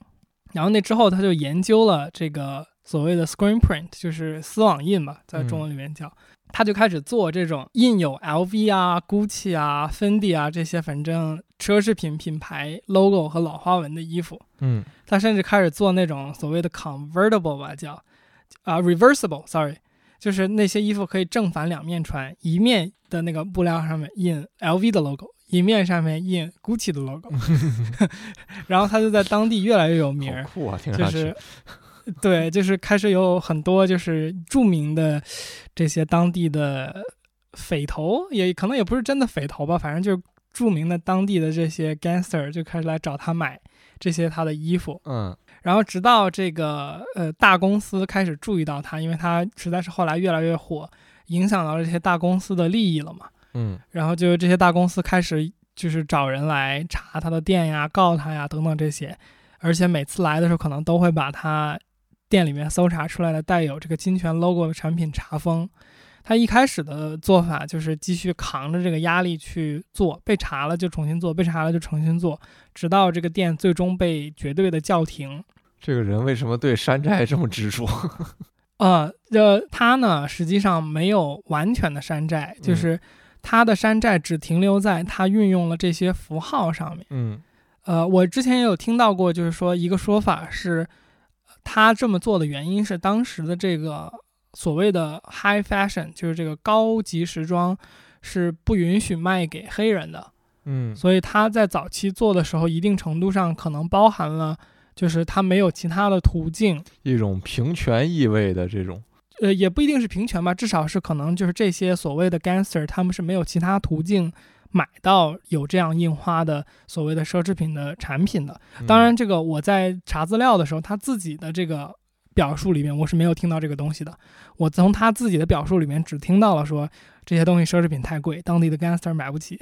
然后那之后，他就研究了这个所谓的 screen print，就是丝网印嘛，在中文里面叫。他就开始做这种印有 LV 啊、GUCCI 啊、Fendi 啊这些反正奢侈品品牌 logo 和老花纹的衣服。嗯他甚至开始做那种所谓的 convertible 吧，叫啊 reversible，sorry，就是那些衣服可以正反两面穿，一面的那个布料上面印 LV 的 logo，一面上面印 Gucci 的 logo，然后他就在当地越来越有名儿好，酷啊，听上去。就是对，就是开始有很多就是著名的这些当地的匪头，也可能也不是真的匪头吧，反正就是著名的当地的这些 gangster 就开始来找他买这些他的衣服，嗯然后直到这个呃大公司开始注意到他，因为他实在是后来越来越火，影响到了这些大公司的利益了嘛，嗯然后就这些大公司开始就是找人来查他的店呀、告他呀等等这些，而且每次来的时候可能都会把他店里面搜查出来的带有这个侵权 logo 的产品查封。他一开始的做法就是继续扛着这个压力去做，被查了就重新做，被查了就重新做，直到这个店最终被绝对的叫停。这个人为什么对山寨这么执着？呃，呃，他呢实际上没有完全的山寨，就嗯是他的山寨只停留在他运用了这些符号上面。嗯呃，我之前也有听到过，就是说一个说法是，他这么做的原因是当时的这个所谓的 high fashion，就是这个高级时装是不允许卖给黑人的，嗯所以他在早期做的时候，一定程度上可能包含了，就是他没有其他的途径，一种平权意味的这种。呃，也不一定是平权吧，至少是可能就是这些所谓的 gangster，他们是没有其他途径买到有这样印花的所谓的奢侈品的产品的。当然，这个我在查资料的时候，他自己的这个表述里面，我是没有听到这个东西的。我从他自己的表述里面只听到了说这些东西奢侈品太贵，当地的 gangster 买不起，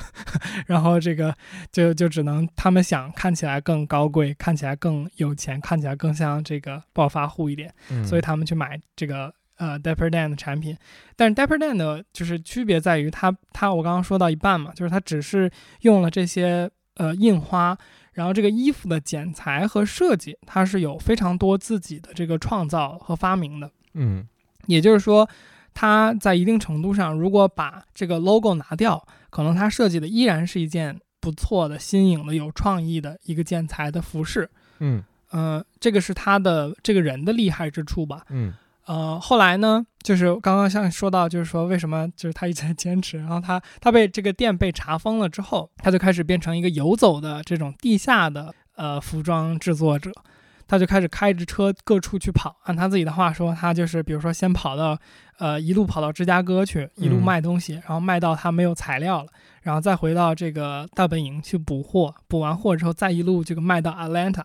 然后这个就就只能他们想看起来更高贵，看起来更有钱，看起来更像这个暴发户一点。嗯，所以他们去买这个呃 Dapper Dan 的产品。但是 Dapper Dan 的就是区别在于它它我刚刚说到一半嘛，就是它只是用了这些呃印花，然后这个衣服的剪裁和设计，它是有非常多自己的这个创造和发明的。嗯也就是说，它在一定程度上，如果把这个 logo 拿掉，可能它设计的依然是一件不错的、新颖的、有创意的一个剪裁的服饰。嗯呃，这个是他的这个人的厉害之处吧。嗯呃，后来呢，就是刚刚像说到，就是说为什么就是他一直在坚持，然后他他被这个店被查封了之后，他就开始变成一个游走的这种地下的呃服装制作者，他就开始开着车各处去跑。按他自己的话说，他就是比如说先跑到呃一路跑到芝加哥去，一路嗯卖东西，然后卖到他没有材料了，然后再回到这个大本营去补货，补完货之后再一路这个卖到 Atlanta。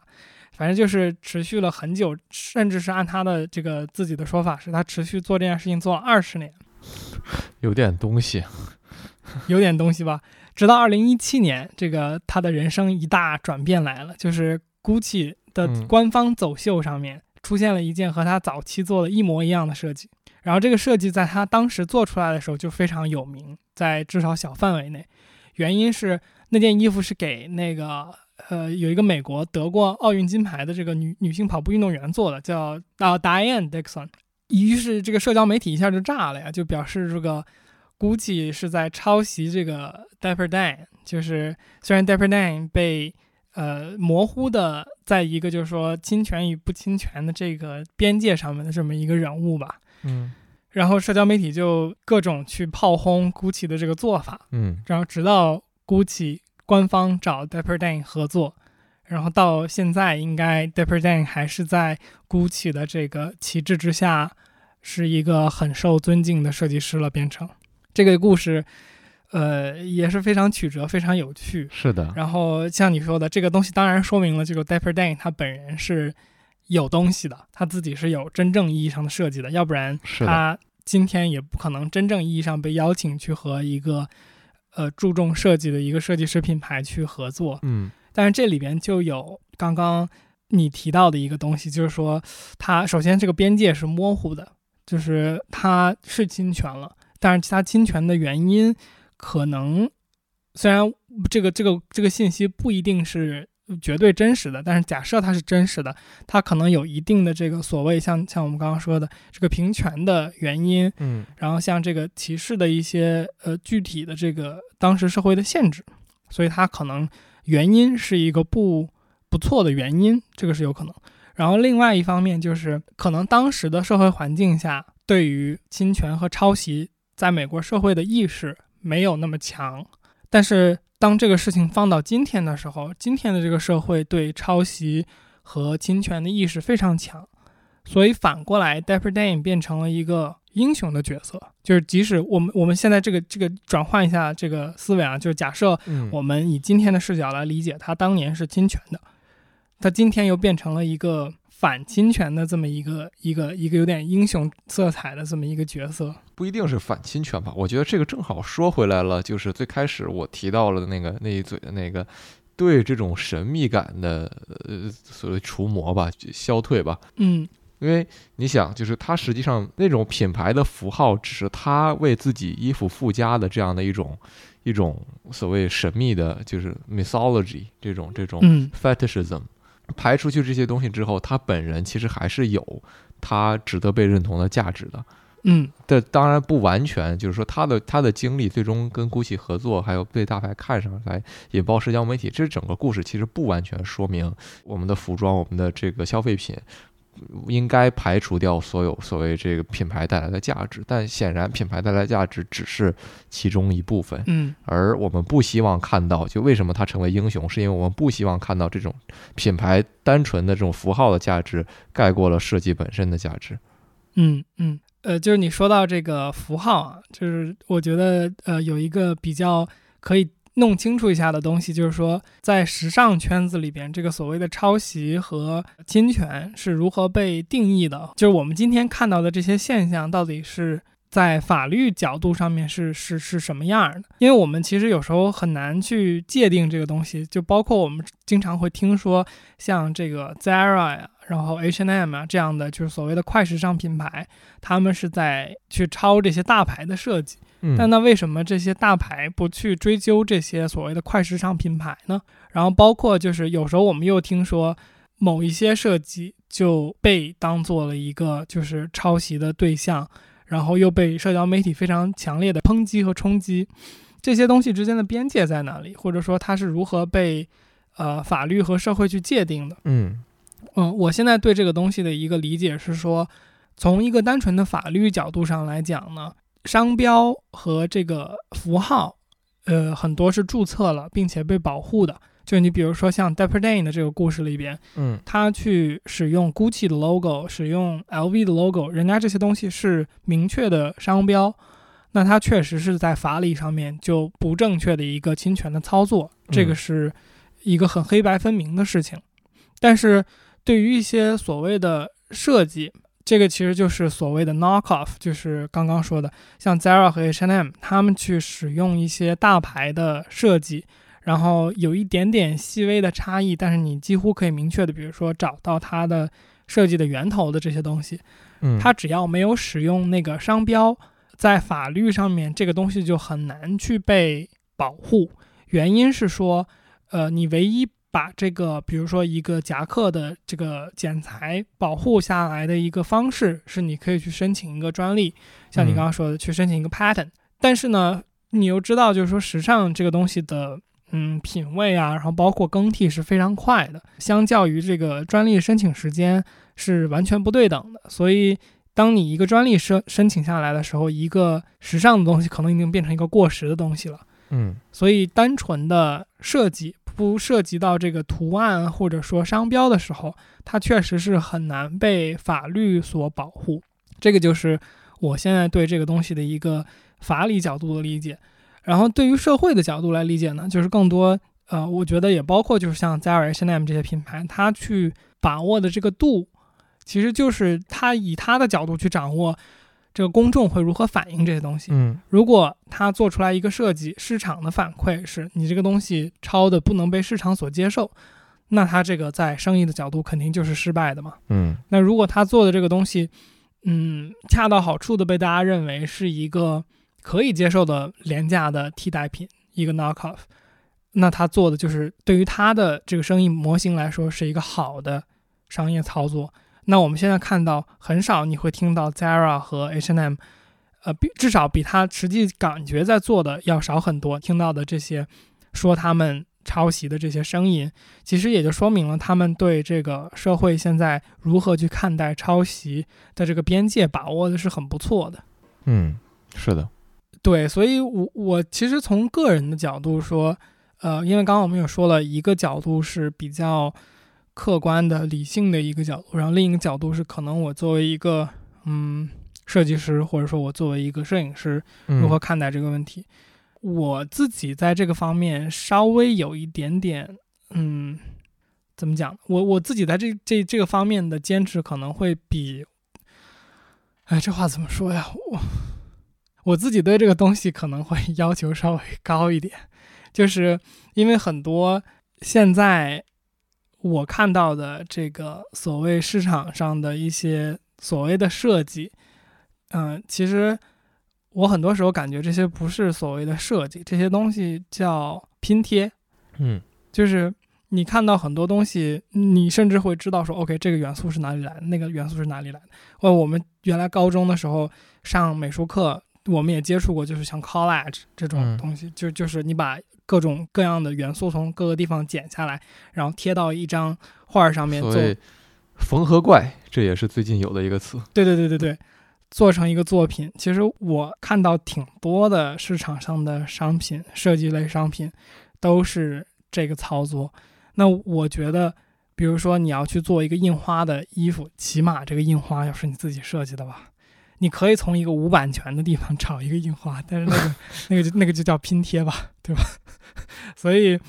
反正就是持续了很久，甚至是按他的这个自己的说法，是他持续做这件事情做了二十年，有点东西。有点东西吧。直到二零一七年，这个他的人生一大转变来了，就是 GUCCI 的嗯官方走秀上面出现了一件和他早期做的一模一样的设计。然后这个设计在他当时做出来的时候就非常有名，在至少小范围内。原因是那件衣服是给那个呃有一个美国得过奥运金牌的这个女女性跑步运动员做的，叫啊 Diane Dixon。于是这个社交媒体一下就炸了呀，就表示这个 GUCCI 是在抄袭这个 Dapper Dan，就是虽然 Dapper Dan 被呃模糊的在一个就是说侵权与不侵权的这个边界上面的这么一个人物吧，嗯。然后社交媒体就各种去炮轰 GUCCI 的这个做法，嗯。然后直到 GUCCI 官方找 Dapper Dan 合作，然后到现在应该 Dapper Dan 还是在 GUCCI 的这个旗帜之下，是一个很受尊敬的设计师了，变成这个故事，呃也是非常曲折，非常有趣。是的。然后像你说的，这个东西当然说明了这个 Dapper Dan 他本人是有东西的，他自己是有真正意义上的设计的，要不然。他今天也不可能真正意义上被邀请去和一个呃注重设计的一个设计师品牌去合作。嗯但是这里边就有刚刚你提到的一个东西，就是说它首先这个边界是模糊的，就是它是侵权了，但是它侵权的原因可能虽然这个这个这个信息不一定是绝对真实的，但是假设它是真实的，它可能有一定的这个所谓像像我们刚刚说的这个平权的原因，嗯然后像这个歧视的一些呃具体的这个当时社会的限制，所以它可能原因是一个不不错的原因，这个是有可能。然后另外一方面就是可能当时的社会环境下，对于侵权和抄袭，在美国社会的意识没有那么强，但是当这个事情放到今天的时候，今天的这个社会对抄袭和侵权的意识非常强，所以反过来，Dapper Dan 变成了一个。英雄的角色，就是即使我们我们现在这个这个转换一下这个思维啊，就是假设我们以今天的视角来理解，他当年是侵权的，他今天又变成了一个反侵权的这么一个一个一个有点英雄色彩的这么一个角色，不一定是反侵权吧？我觉得这个正好说回来了，就是最开始我提到了那个那一嘴的那个对这种神秘感的呃所谓除魔吧，消退吧，嗯。因为你想，就是它实际上那种品牌的符号，只是他为自己衣服附加的这样的一种一种所谓神秘的，就是 mythology 这种这种 fetishism。排除去这些东西之后，他本人其实还是有他值得被认同的价值的。嗯，这当然不完全，就是说他的他的经历最终跟 GUCCI 合作，还有被大牌看上来引爆社交媒体，这整个故事其实不完全说明我们的服装，我们的这个消费品。应该排除掉所有所谓这个品牌带来的价值，但显然品牌带来价值只是其中一部分。嗯，而我们不希望看到，就为什么它成为英雄，是因为我们不希望看到这种品牌单纯的这种符号的价值盖过了设计本身的价值。嗯嗯，呃，就是你说到这个符号啊，就是我觉得呃有一个比较可以。弄清楚一下的东西，就是说，在时尚圈子里边，这个所谓的抄袭和侵权是如何被定义的？就是我们今天看到的这些现象，到底是在法律角度上面是是是什么样的？因为我们其实有时候很难去界定这个东西，就包括我们经常会听说，像这个 Zara 呀，然后 H&M 啊这样的，就是所谓的快时尚品牌，他们是在去抄这些大牌的设计。但那为什么这些大牌不去追究这些所谓的快时尚品牌呢？然后包括就是有时候我们又听说某一些设计就被当做了一个就是抄袭的对象，然后又被社交媒体非常强烈的抨击和冲击。这些东西之间的边界在哪里？或者说它是如何被呃法律和社会去界定的？嗯嗯，我现在对这个东西的一个理解是说，从一个单纯的法律角度上来讲呢。商标和这个符号，呃，很多是注册了并且被保护的。就你比如说像 Dapper Dan 的这个故事里边，嗯，他去使用 Gucci 的 logo，使用 LV 的 logo，人家这些东西是明确的商标，那他确实是在法理上面就不正确的一个侵权的操作，这个是一个很黑白分明的事情。但是对于一些所谓的设计，这个其实就是所谓的 knock off，就是刚刚说的，像 Zara 和 H&M，他们去使用一些大牌的设计，然后有一点点细微的差异，但是你几乎可以明确的，比如说找到它的设计的源头的这些东西，嗯，它只要没有使用那个商标，在法律上面这个东西就很难去被保护。原因是说，呃，你唯一。把这个，比如说一个夹克的这个剪裁保护下来的一个方式，是你可以去申请一个专利，像你刚刚说的，去申请一个 patent。但是呢，你又知道，就是说时尚这个东西的，嗯，品味啊，然后包括更替是非常快的，相较于这个专利申请时间是完全不对等的。所以，当你一个专利申申请下来的时候，一个时尚的东西可能已经变成一个过时的东西了。嗯，所以单纯的设计。不涉及到这个图案或者说商标的时候，它确实是很难被法律所保护。这个就是我现在对这个东西的一个法理角度的理解。然后对于社会的角度来理解呢，就是更多呃，我觉得也包括就是像 Zara、H&M 这些品牌，它去把握的这个度，其实就是它以它的角度去掌握。这个公众会如何反映这些东西？嗯，如果他做出来一个设计，市场的反馈是你这个东西抄的不能被市场所接受，那他这个在生意的角度肯定就是失败的嘛。嗯，那如果他做的这个东西，嗯，恰到好处的被大家认为是一个可以接受的廉价的替代品，一个 knock off，那他做的就是对于他的这个生意模型来说是一个好的商业操作。那我们现在看到很少，你会听到 Zara 和 H&M，呃，比至少比他实际感觉在做的要少很多。听到的这些说他们抄袭的这些声音，其实也就说明了他们对这个社会现在如何去看待抄袭的这个边界把握的是很不错的。嗯，是的，对，所以我我其实从个人的角度说，呃，因为刚刚我们也说了一个角度是比较客观的、理性的一个角度，然后另一个角度是可能我作为一个嗯设计师，或者说我作为一个摄影师，如何看待这个问题。我自己在这个方面稍微有一点点，嗯，怎么讲？我我自己在这这这个方面的坚持可能会比，哎，这话怎么说呀？我我自己对这个东西可能会 要求稍微高一点，就是因为很多现在我看到的这个所谓市场上的一些所谓的设计，嗯，其实。我很多时候感觉这些不是所谓的设计，这些东西叫拼贴。嗯，就是你看到很多东西，你甚至会知道说，OK，这个元素是哪里来的，那个元素是哪里来的。或者我们原来高中的时候上美术课，我们也接触过，就是像 collage 这种东西，就就是你把各种各样的元素从各个地方剪下来，然后贴到一张画上面做。缝合怪，这也是最近有的一个词。对对对对对。做成一个作品，其实我看到挺多的市场上的商品，设计类商品都是这个操作。那我觉得，比如说你要去做一个印花的衣服，起码这个印花要是你自己设计的吧？你可以从一个无版权的地方找一个印花，但是那个 那个就那个就叫拼贴吧，对吧？所以，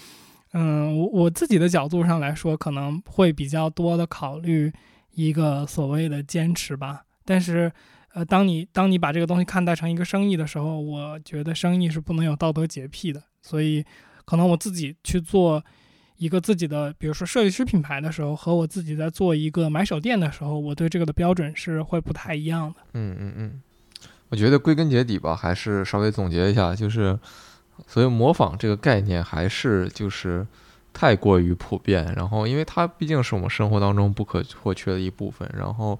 嗯，我我自己的角度上来说，可能会比较多的考虑一个所谓的坚持吧，但是。呃，当你当你把这个东西看待成一个生意的时候，我觉得生意是不能有道德洁癖的。所以，可能我自己去做一个自己的，比如说设计师品牌的时候，和我自己在做一个买手店的时候，我对这个的标准是会不太一样的。嗯嗯嗯，我觉得归根结底吧，还是稍微总结一下，就是所以模仿这个概念，还是就是。太过于普遍，然后因为它毕竟是我们生活当中不可或缺的一部分，然后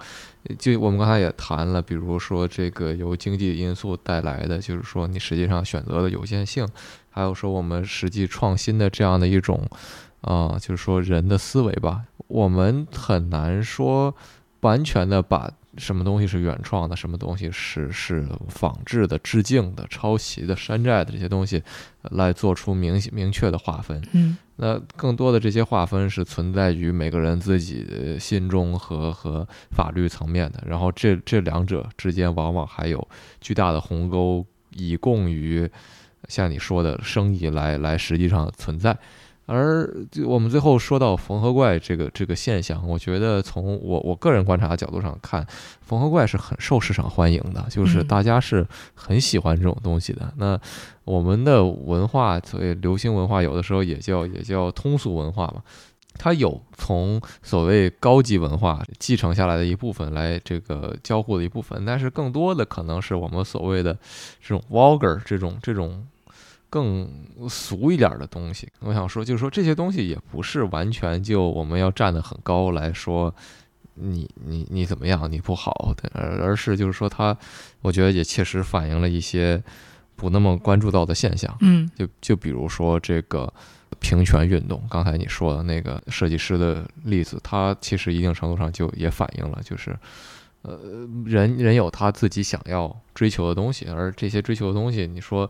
就我们刚才也谈了，比如说这个由经济因素带来的，就是说你实际上选择的有限性，还有说我们实际创新的这样的一种，啊，就是说人的思维吧，我们很难说完全的把。什么东西是原创的？什么东西是是仿制的、致敬的、抄袭的、山寨的这些东西，来做出明明确的划分。嗯，那更多的这些划分是存在于每个人自己心中和和法律层面的。然后这这两者之间往往还有巨大的鸿沟，以供于像你说的生意来来实际上存在。而我们最后说到缝合怪这个这个现象，我觉得从我我个人观察的角度上看，缝合怪是很受市场欢迎的，就是大家是很喜欢这种东西的。那我们的文化，所谓流行文化，有的时候也叫也叫通俗文化嘛，它有从所谓高级文化继承下来的一部分来这个交互的一部分，但是更多的可能是我们所谓的这种 vulgar 这种这种。更俗一点的东西，我想说，就是说这些东西也不是完全就我们要站得很高来说，你你你怎么样，你不好，而而是就是说，它我觉得也确实反映了一些不那么关注到的现象。嗯，就就比如说这个平权运动，刚才你说的那个设计师的例子，它其实一定程度上就也反映了，就是呃，人人有他自己想要追求的东西，而这些追求的东西，你说。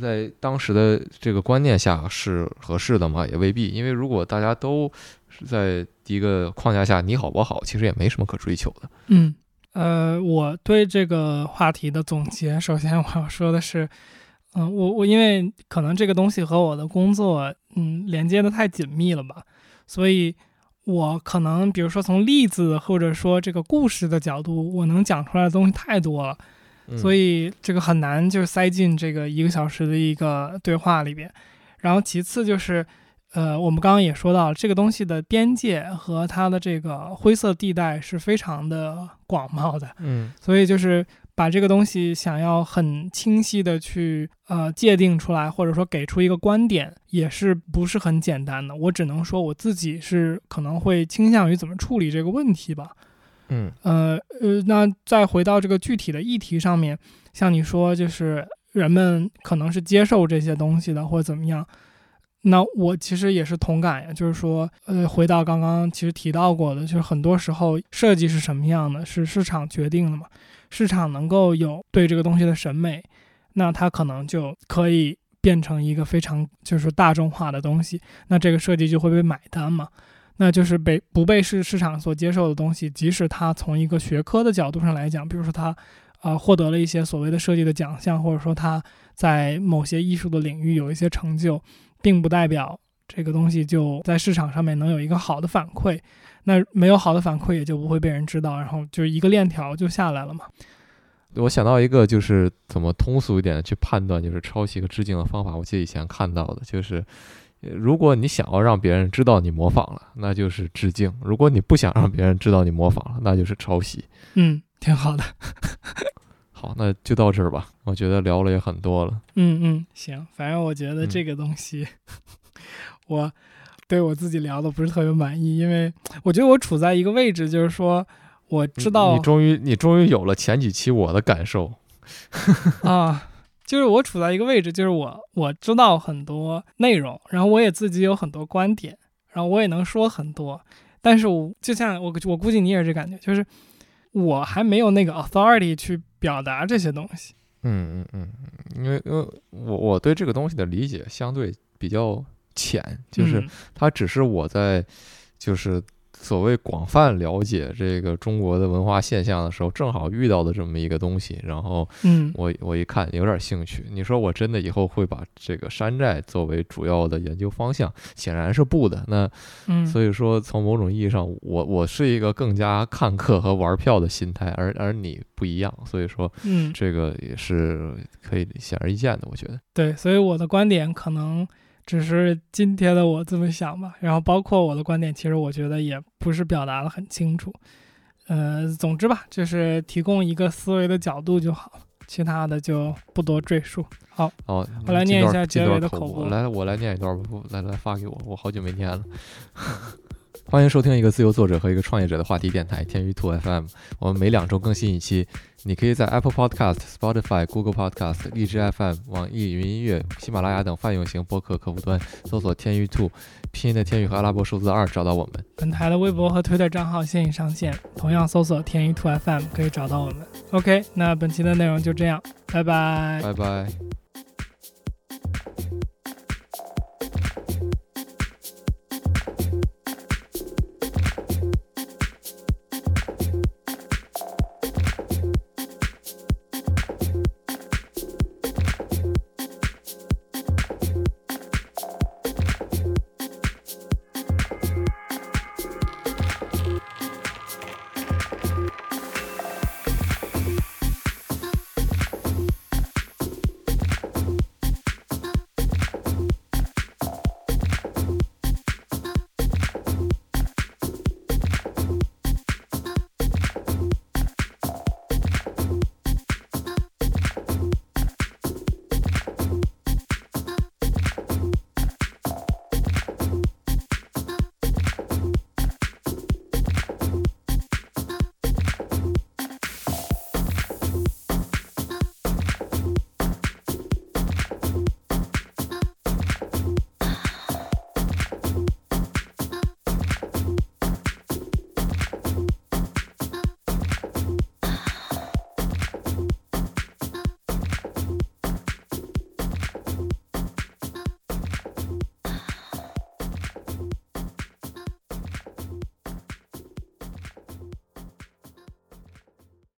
在当时的这个观念下是合适的吗？也未必，因为如果大家都是在一个框架下，你好我好，其实也没什么可追求的。嗯，呃，我对这个话题的总结，首先我要说的是，嗯，我我因为可能这个东西和我的工作，嗯，连接的太紧密了吧，所以我可能比如说从例子或者说这个故事的角度，我能讲出来的东西太多了。所以这个很难，就是塞进这个一个小时的一个对话里边。然后其次就是，呃，我们刚刚也说到，这个东西的边界和它的这个灰色地带是非常的广袤的。嗯，所以就是把这个东西想要很清晰的去呃界定出来，或者说给出一个观点，也是不是很简单的。我只能说我自己是可能会倾向于怎么处理这个问题吧。嗯呃呃，那再回到这个具体的议题上面，像你说，就是人们可能是接受这些东西的，或者怎么样。那我其实也是同感呀，就是说，呃，回到刚刚其实提到过的，就是很多时候设计是什么样的，是市场决定的嘛。市场能够有对这个东西的审美，那它可能就可以变成一个非常就是大众化的东西，那这个设计就会被买单嘛。那就是被不被市市场所接受的东西，即使它从一个学科的角度上来讲，比如说它，呃，获得了一些所谓的设计的奖项，或者说它在某些艺术的领域有一些成就。并不代表这个东西就在市场上面能有一个好的反馈，那没有好的反馈也就不会被人知道，然后就是一个链条就下来了嘛。我想到一个就是怎么通俗一点的去判断就是抄袭和致敬的方法，我记得以前看到的就是，如果你想要让别人知道你模仿了，那就是致敬；如果你不想让别人知道你模仿了，那就是抄袭。嗯，挺好的。好，那就到这儿吧。我觉得聊了也很多了。嗯嗯，行，反正我觉得这个东西，我对我自己聊的不是特别满意，因为 我觉得我处在一个位置，就是说我知道你终于你终于有了前几期我的感受啊，就是我处在一个位置，就是我我知道很多内容，然后我也自己有很多观点，然后我也能说很多，但是我就像我我估计你也是这感觉，就是我还没有那个 authority 去。表达这些东西，嗯嗯嗯，因为因为我我对这个东西的理解相对比较浅，就是它只是我在就是。所谓广泛了解这个中国的文化现象的时候，正好遇到的这么一个东西，然后，嗯，我我一看有点兴趣。你说我真的以后会把这个山寨作为主要的研究方向？显然是不的。那，嗯，所以说从某种意义上，我我是一个更加看客和玩票的心态，而而你不一样。所以说，嗯，这个也是可以显而易见的，我觉得。对，所以我的观点可能。只是今天的我这么想吧，然后包括我的观点，其实我觉得也不是表达的很清楚。呃，总之吧，就是提供一个思维的角度就好，其他的就不多赘述。好，好，我来念一下结尾的口播。来，我来念一段吧，来来发给我，我好久没念了。欢迎收听一个自由作者和一个创业者的话题电台天娱兔 FM。我们每两周更新一期，你可以在 Apple Podcast、Spotify、Google Podcast、荔枝 FM、网易云音乐、喜马拉雅等泛用型播客客户端搜索“天娱兔”，拼音的天娱和阿拉伯数字二找到我们。本台的微博和推特账号现已上线，同样搜索“天娱兔 FM” 可以找到我们。OK，那本期的内容就这样，拜拜，拜拜。